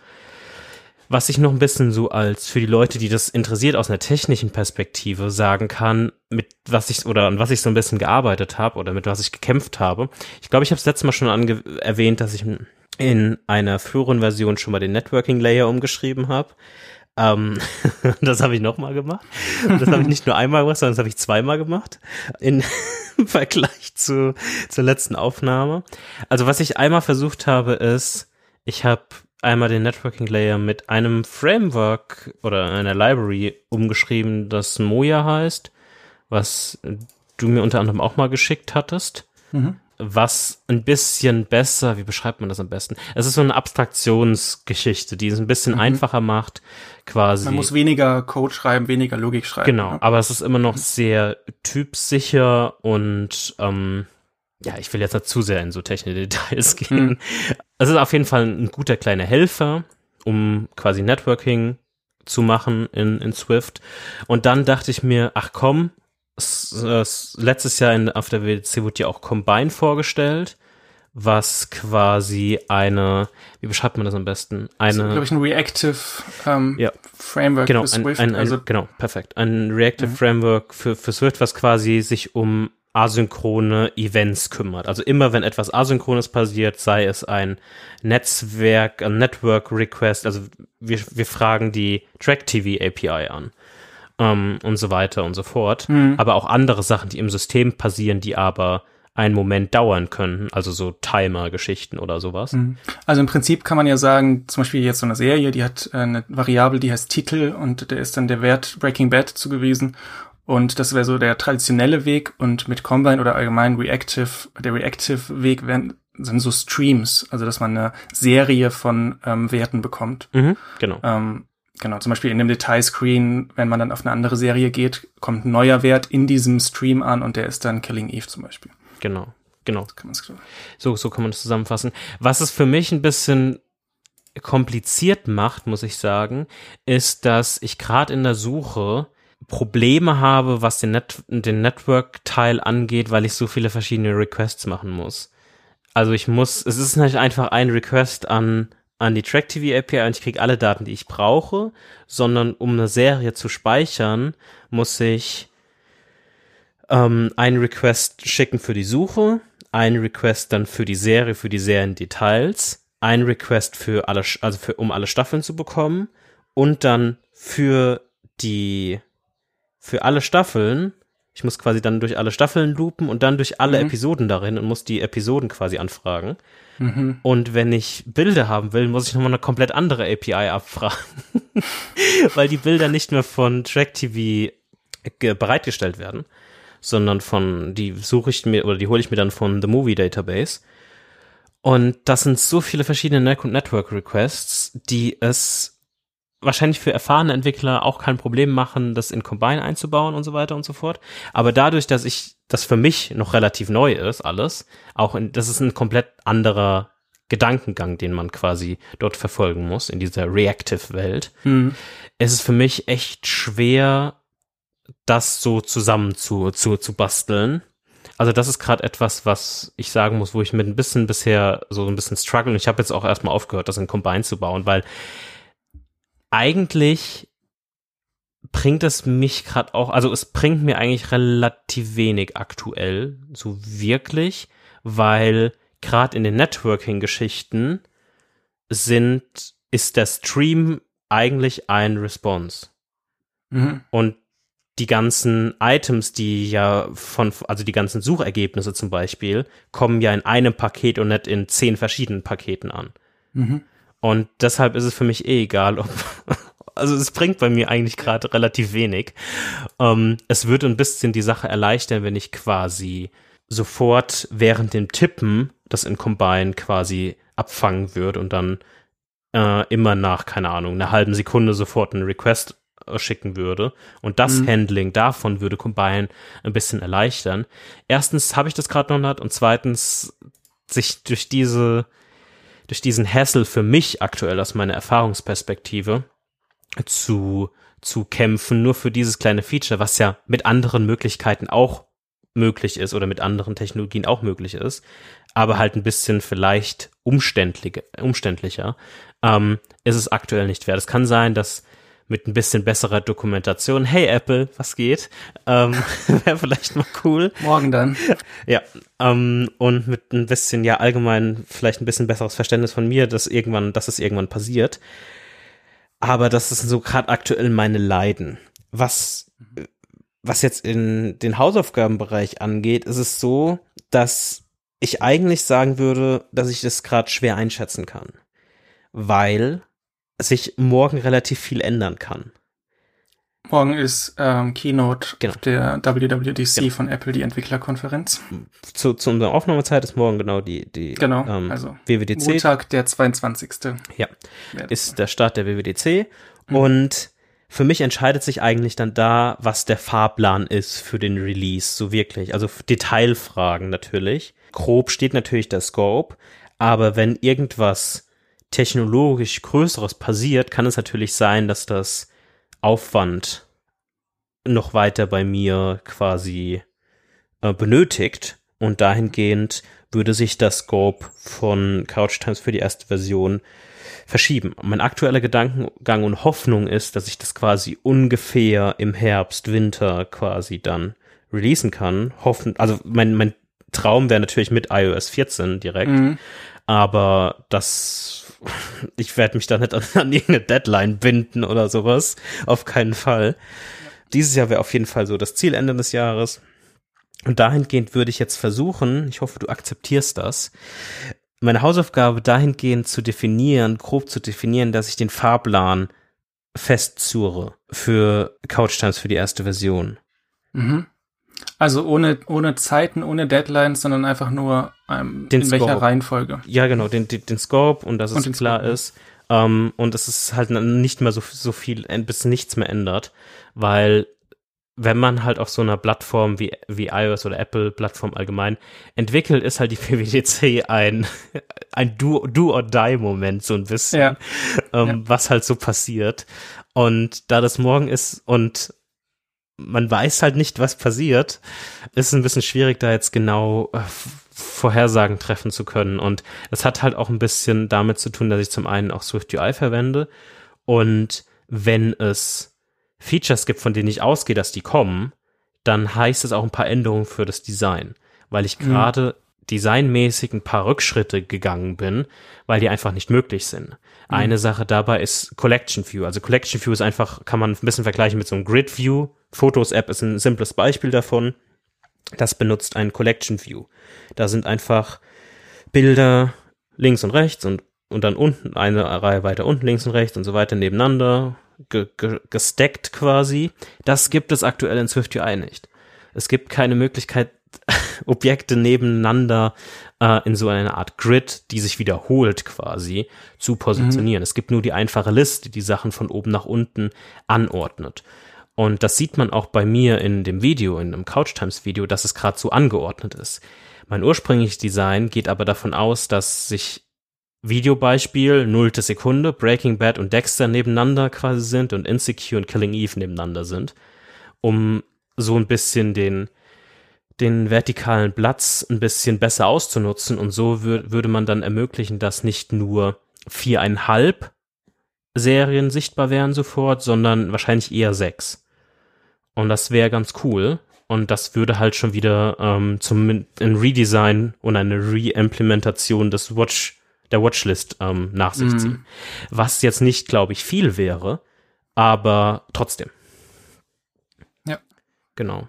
Was ich noch ein bisschen so als für die Leute, die das interessiert aus einer technischen Perspektive sagen kann, mit was ich oder an was ich so ein bisschen gearbeitet habe oder mit was ich gekämpft habe. Ich glaube, ich habe es letztes Mal schon erwähnt, dass ich in einer früheren Version schon mal den Networking Layer umgeschrieben habe. Ähm, (laughs) das habe ich nochmal gemacht. Das habe ich nicht nur einmal gemacht, sondern das habe ich zweimal gemacht. In (laughs) Vergleich zu, zur letzten Aufnahme. Also was ich einmal versucht habe, ist, ich habe einmal den Networking Layer mit einem Framework oder einer Library umgeschrieben, das Moja heißt, was du mir unter anderem auch mal geschickt hattest. Mhm. Was ein bisschen besser, wie beschreibt man das am besten? Es ist so eine Abstraktionsgeschichte, die es ein bisschen mhm. einfacher macht, quasi. Man muss weniger Code schreiben, weniger Logik schreiben. Genau, ne? aber es ist immer noch sehr typsicher und ähm, ja, ich will jetzt nicht zu sehr in so technische (laughs) Details gehen. Mhm. Es ist auf jeden Fall ein guter kleiner Helfer, um quasi Networking zu machen in, in Swift. Und dann dachte ich mir, ach komm, letztes Jahr in, auf der WDC wurde ja auch Combine vorgestellt, was quasi eine, wie beschreibt man das am besten? Eine, glaube ich, ein Reactive ähm, ja, Framework genau, für Swift. Ein, ein, also, genau, perfekt. Ein Reactive mhm. Framework für, für Swift, was quasi sich um asynchrone Events kümmert. Also immer wenn etwas Asynchrones passiert, sei es ein Netzwerk, ein Network Request, also wir, wir fragen die Track TV API an ähm, und so weiter und so fort. Mhm. Aber auch andere Sachen, die im System passieren, die aber einen Moment dauern können, also so Timer-Geschichten oder sowas. Mhm. Also im Prinzip kann man ja sagen, zum Beispiel jetzt so eine Serie, die hat äh, eine Variable, die heißt Titel und der ist dann der Wert Breaking Bad zugewiesen und das wäre so der traditionelle Weg und mit Combine oder allgemein Reactive, der Reactive Weg wären sind so Streams, also dass man eine Serie von ähm, Werten bekommt. Mhm, genau. Ähm, genau, zum Beispiel in dem Detailscreen, wenn man dann auf eine andere Serie geht, kommt ein neuer Wert in diesem Stream an und der ist dann Killing Eve zum Beispiel. Genau, genau. So, so kann man das zusammenfassen. Was es für mich ein bisschen kompliziert macht, muss ich sagen, ist, dass ich gerade in der Suche Probleme habe, was den, Net den Network-Teil angeht, weil ich so viele verschiedene Requests machen muss. Also ich muss, es ist nicht einfach ein Request an an die Track TV API und ich kriege alle Daten, die ich brauche, sondern um eine Serie zu speichern, muss ich ähm, einen Request schicken für die Suche, einen Request dann für die Serie, für die Serien-Details, einen Request für alle, also für, um alle Staffeln zu bekommen und dann für die, für alle Staffeln ich muss quasi dann durch alle Staffeln loopen und dann durch alle mhm. Episoden darin und muss die Episoden quasi anfragen. Mhm. Und wenn ich Bilder haben will, muss ich nochmal eine komplett andere API abfragen. (laughs) Weil die Bilder nicht mehr von TrackTV bereitgestellt werden, sondern von, die suche ich mir oder die hole ich mir dann von The Movie Database. Und das sind so viele verschiedene Network Requests, die es wahrscheinlich für erfahrene Entwickler auch kein Problem machen, das in Combine einzubauen und so weiter und so fort. Aber dadurch, dass ich das für mich noch relativ neu ist, alles, auch in, das ist ein komplett anderer Gedankengang, den man quasi dort verfolgen muss in dieser Reactive-Welt. Mhm. Es ist für mich echt schwer, das so zusammen zu, zu, zu basteln. Also das ist gerade etwas, was ich sagen muss, wo ich mit ein bisschen bisher so ein bisschen struggle. Und ich habe jetzt auch erstmal aufgehört, das in Combine zu bauen, weil eigentlich bringt es mich gerade auch, also es bringt mir eigentlich relativ wenig aktuell, so wirklich, weil gerade in den Networking-Geschichten sind, ist der Stream eigentlich ein Response. Mhm. Und die ganzen Items, die ja von, also die ganzen Suchergebnisse zum Beispiel, kommen ja in einem Paket und nicht in zehn verschiedenen Paketen an. Mhm. Und deshalb ist es für mich eh egal, ob, (laughs) also es bringt bei mir eigentlich gerade relativ wenig. Ähm, es würde ein bisschen die Sache erleichtern, wenn ich quasi sofort während dem Tippen das in Combine quasi abfangen würde und dann äh, immer nach, keine Ahnung, einer halben Sekunde sofort einen Request äh, schicken würde. Und das mhm. Handling davon würde Combine ein bisschen erleichtern. Erstens habe ich das gerade noch nicht und zweitens sich durch diese durch diesen Hassel für mich aktuell aus meiner Erfahrungsperspektive zu, zu kämpfen, nur für dieses kleine Feature, was ja mit anderen Möglichkeiten auch möglich ist oder mit anderen Technologien auch möglich ist, aber halt ein bisschen vielleicht umständlicher, umständlicher, ähm, ist es aktuell nicht wert. Es kann sein, dass mit ein bisschen besserer Dokumentation. Hey Apple, was geht? Ähm, (laughs) Wäre vielleicht mal cool. Morgen dann. Ja. Ähm, und mit ein bisschen, ja, allgemein vielleicht ein bisschen besseres Verständnis von mir, dass irgendwann, dass es irgendwann passiert. Aber das ist so gerade aktuell meine Leiden. Was, was jetzt in den Hausaufgabenbereich angeht, ist es so, dass ich eigentlich sagen würde, dass ich das gerade schwer einschätzen kann. Weil sich morgen relativ viel ändern kann. Morgen ist ähm, Keynote genau. der WWDC genau. von Apple, die Entwicklerkonferenz. Zu, zu unserer Aufnahmezeit ist morgen genau die, die genau, ähm, also WWDC. Montag, der 22. Ja, ist der Start der WWDC. Mhm. Und für mich entscheidet sich eigentlich dann da, was der Fahrplan ist für den Release, so wirklich. Also Detailfragen natürlich. Grob steht natürlich der Scope, aber wenn irgendwas technologisch Größeres passiert, kann es natürlich sein, dass das Aufwand noch weiter bei mir quasi äh, benötigt und dahingehend würde sich das Scope von Couch Times für die erste Version verschieben. Mein aktueller Gedankengang und Hoffnung ist, dass ich das quasi ungefähr im Herbst, Winter quasi dann releasen kann. Hoffen, also mein, mein Traum wäre natürlich mit iOS 14 direkt, mhm. Aber das ich werde mich da nicht an, an irgendeine Deadline binden oder sowas. Auf keinen Fall. Dieses Jahr wäre auf jeden Fall so das Zielende des Jahres. Und dahingehend würde ich jetzt versuchen, ich hoffe, du akzeptierst das, meine Hausaufgabe dahingehend zu definieren, grob zu definieren, dass ich den Fahrplan festzure für Couch Times für die erste Version. Mhm. Also ohne, ohne Zeiten, ohne Deadlines, sondern einfach nur ähm, in Scope. welcher Reihenfolge. Ja, genau, den, den, den Scope und dass und es klar Scope, ist. Ähm, und es ist halt nicht mehr so, so viel, bis nichts mehr ändert, weil wenn man halt auf so einer Plattform wie, wie iOS oder Apple Plattform allgemein entwickelt, ist halt die (laughs) PWDC ein, (laughs) ein Do-or-Die-Moment so ein bisschen, ja. Ähm, ja. was halt so passiert. Und da das morgen ist und man weiß halt nicht, was passiert. Ist ein bisschen schwierig, da jetzt genau äh, Vorhersagen treffen zu können. Und das hat halt auch ein bisschen damit zu tun, dass ich zum einen auch Swift UI verwende und wenn es Features gibt, von denen ich ausgehe, dass die kommen, dann heißt es auch ein paar Änderungen für das Design, weil ich mhm. gerade mhm. designmäßig ein paar Rückschritte gegangen bin, weil die einfach nicht möglich sind. Mhm. Eine Sache dabei ist Collection View. Also Collection View ist einfach, kann man ein bisschen vergleichen mit so einem Grid View. Fotos App ist ein simples Beispiel davon. Das benutzt ein Collection View. Da sind einfach Bilder links und rechts und, und dann unten eine Reihe weiter unten links und rechts und so weiter nebeneinander ge, ge, gestackt quasi. Das gibt es aktuell in Swift UI nicht. Es gibt keine Möglichkeit, (laughs) Objekte nebeneinander äh, in so einer Art Grid, die sich wiederholt quasi, zu positionieren. Mhm. Es gibt nur die einfache Liste, die Sachen von oben nach unten anordnet. Und das sieht man auch bei mir in dem Video, in einem Couch Times Video, dass es gerade so angeordnet ist. Mein ursprüngliches Design geht aber davon aus, dass sich Videobeispiel, nullte Sekunde, Breaking Bad und Dexter nebeneinander quasi sind und Insecure und Killing Eve nebeneinander sind, um so ein bisschen den, den vertikalen Platz ein bisschen besser auszunutzen und so wür würde man dann ermöglichen, dass nicht nur viereinhalb Serien sichtbar wären sofort, sondern wahrscheinlich eher sechs. Und das wäre ganz cool. Und das würde halt schon wieder ähm, zum ein Redesign und eine Reimplementation des Watch, der Watchlist ähm, nach sich mm. ziehen. Was jetzt nicht, glaube ich, viel wäre, aber trotzdem. Ja. Genau.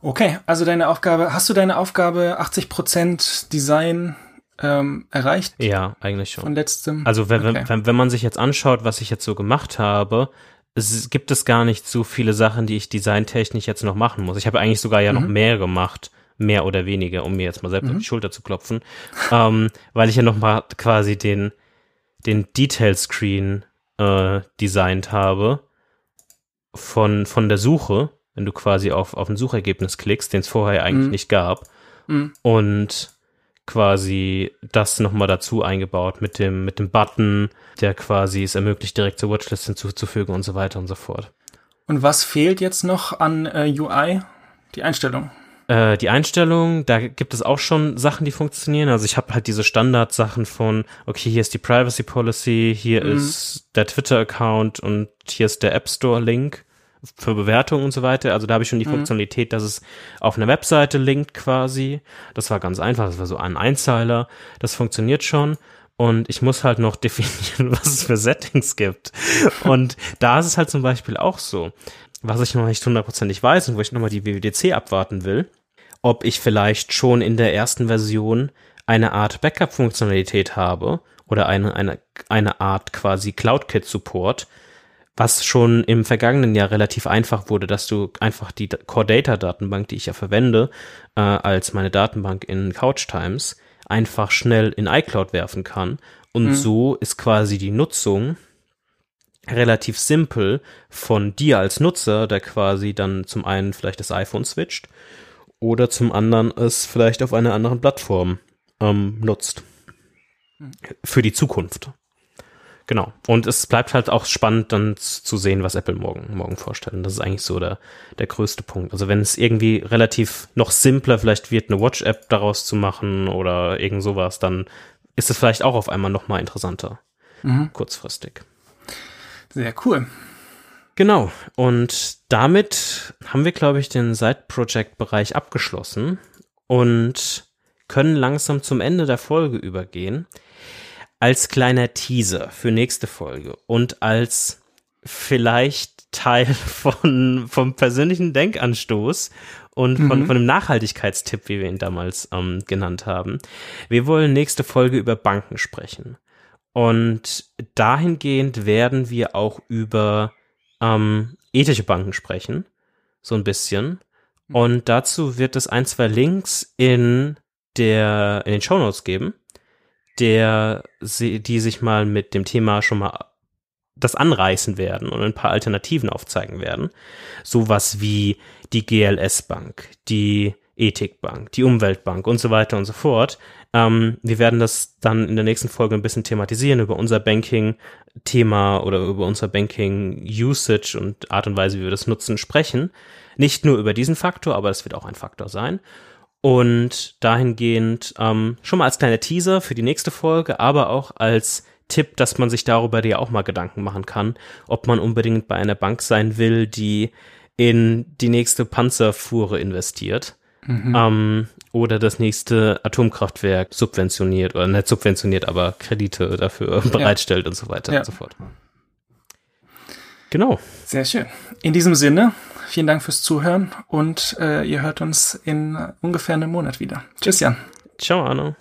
Okay, also deine Aufgabe, hast du deine Aufgabe 80% Design ähm, erreicht? Ja, eigentlich schon. Von letztem. Also wenn, okay. wenn, wenn man sich jetzt anschaut, was ich jetzt so gemacht habe, es gibt es gar nicht so viele Sachen, die ich designtechnisch jetzt noch machen muss. Ich habe eigentlich sogar ja mhm. noch mehr gemacht, mehr oder weniger, um mir jetzt mal selbst mhm. auf die Schulter zu klopfen, ähm, weil ich ja noch mal quasi den den Detail Screen äh, designt habe von von der Suche, wenn du quasi auf auf ein Suchergebnis klickst, den es vorher eigentlich mhm. nicht gab mhm. und quasi das nochmal dazu eingebaut mit dem, mit dem Button, der quasi es ermöglicht, direkt zur Watchlist hinzuzufügen und so weiter und so fort. Und was fehlt jetzt noch an äh, UI? Die Einstellung. Äh, die Einstellung, da gibt es auch schon Sachen, die funktionieren. Also ich habe halt diese Standardsachen von, okay, hier ist die Privacy Policy, hier mhm. ist der Twitter-Account und hier ist der App Store-Link für Bewertungen und so weiter. Also da habe ich schon die mhm. Funktionalität, dass es auf einer Webseite linkt quasi. Das war ganz einfach, das war so ein Einzeiler. Das funktioniert schon. Und ich muss halt noch (laughs) definieren, was es für Settings gibt. Und da ist es halt zum Beispiel auch so, was ich noch nicht hundertprozentig weiß und wo ich nochmal die WWDC abwarten will, ob ich vielleicht schon in der ersten Version eine Art Backup-Funktionalität habe oder eine, eine, eine Art quasi CloudKit-Support, was schon im vergangenen Jahr relativ einfach wurde, dass du einfach die Core Data Datenbank, die ich ja verwende, äh, als meine Datenbank in Couch Times, einfach schnell in iCloud werfen kann. Und mhm. so ist quasi die Nutzung relativ simpel von dir als Nutzer, der quasi dann zum einen vielleicht das iPhone switcht oder zum anderen es vielleicht auf einer anderen Plattform ähm, nutzt. Mhm. Für die Zukunft. Genau. Und es bleibt halt auch spannend, dann zu sehen, was Apple morgen, morgen vorstellt. Und das ist eigentlich so der, der größte Punkt. Also wenn es irgendwie relativ noch simpler vielleicht wird, eine Watch-App daraus zu machen oder irgend sowas, dann ist es vielleicht auch auf einmal noch mal interessanter. Mhm. Kurzfristig. Sehr cool. Genau. Und damit haben wir, glaube ich, den Side-Project-Bereich abgeschlossen und können langsam zum Ende der Folge übergehen als kleiner Teaser für nächste Folge und als vielleicht Teil (laughs) von, vom persönlichen Denkanstoß und von, mhm. von einem Nachhaltigkeitstipp, wie wir ihn damals ähm, genannt haben. Wir wollen nächste Folge über Banken sprechen. Und dahingehend werden wir auch über ähm, ethische Banken sprechen. So ein bisschen. Und dazu wird es ein, zwei Links in der, in den Show Notes geben der die sich mal mit dem Thema schon mal das anreißen werden und ein paar Alternativen aufzeigen werden. Sowas wie die GLS Bank, die Ethikbank, die Umweltbank und so weiter und so fort. Ähm, wir werden das dann in der nächsten Folge ein bisschen thematisieren über unser Banking-Thema oder über unser Banking-Usage und Art und Weise, wie wir das nutzen, sprechen. Nicht nur über diesen Faktor, aber das wird auch ein Faktor sein. Und dahingehend ähm, schon mal als kleiner Teaser für die nächste Folge, aber auch als Tipp, dass man sich darüber ja auch mal Gedanken machen kann, ob man unbedingt bei einer Bank sein will, die in die nächste Panzerfuhre investiert. Mhm. Ähm, oder das nächste Atomkraftwerk subventioniert oder nicht subventioniert, aber Kredite dafür ja. bereitstellt und so weiter ja. und so fort. Genau. Sehr schön. In diesem Sinne, vielen Dank fürs Zuhören und äh, ihr hört uns in ungefähr einem Monat wieder. Tschüss, Jan. Ciao, Arno.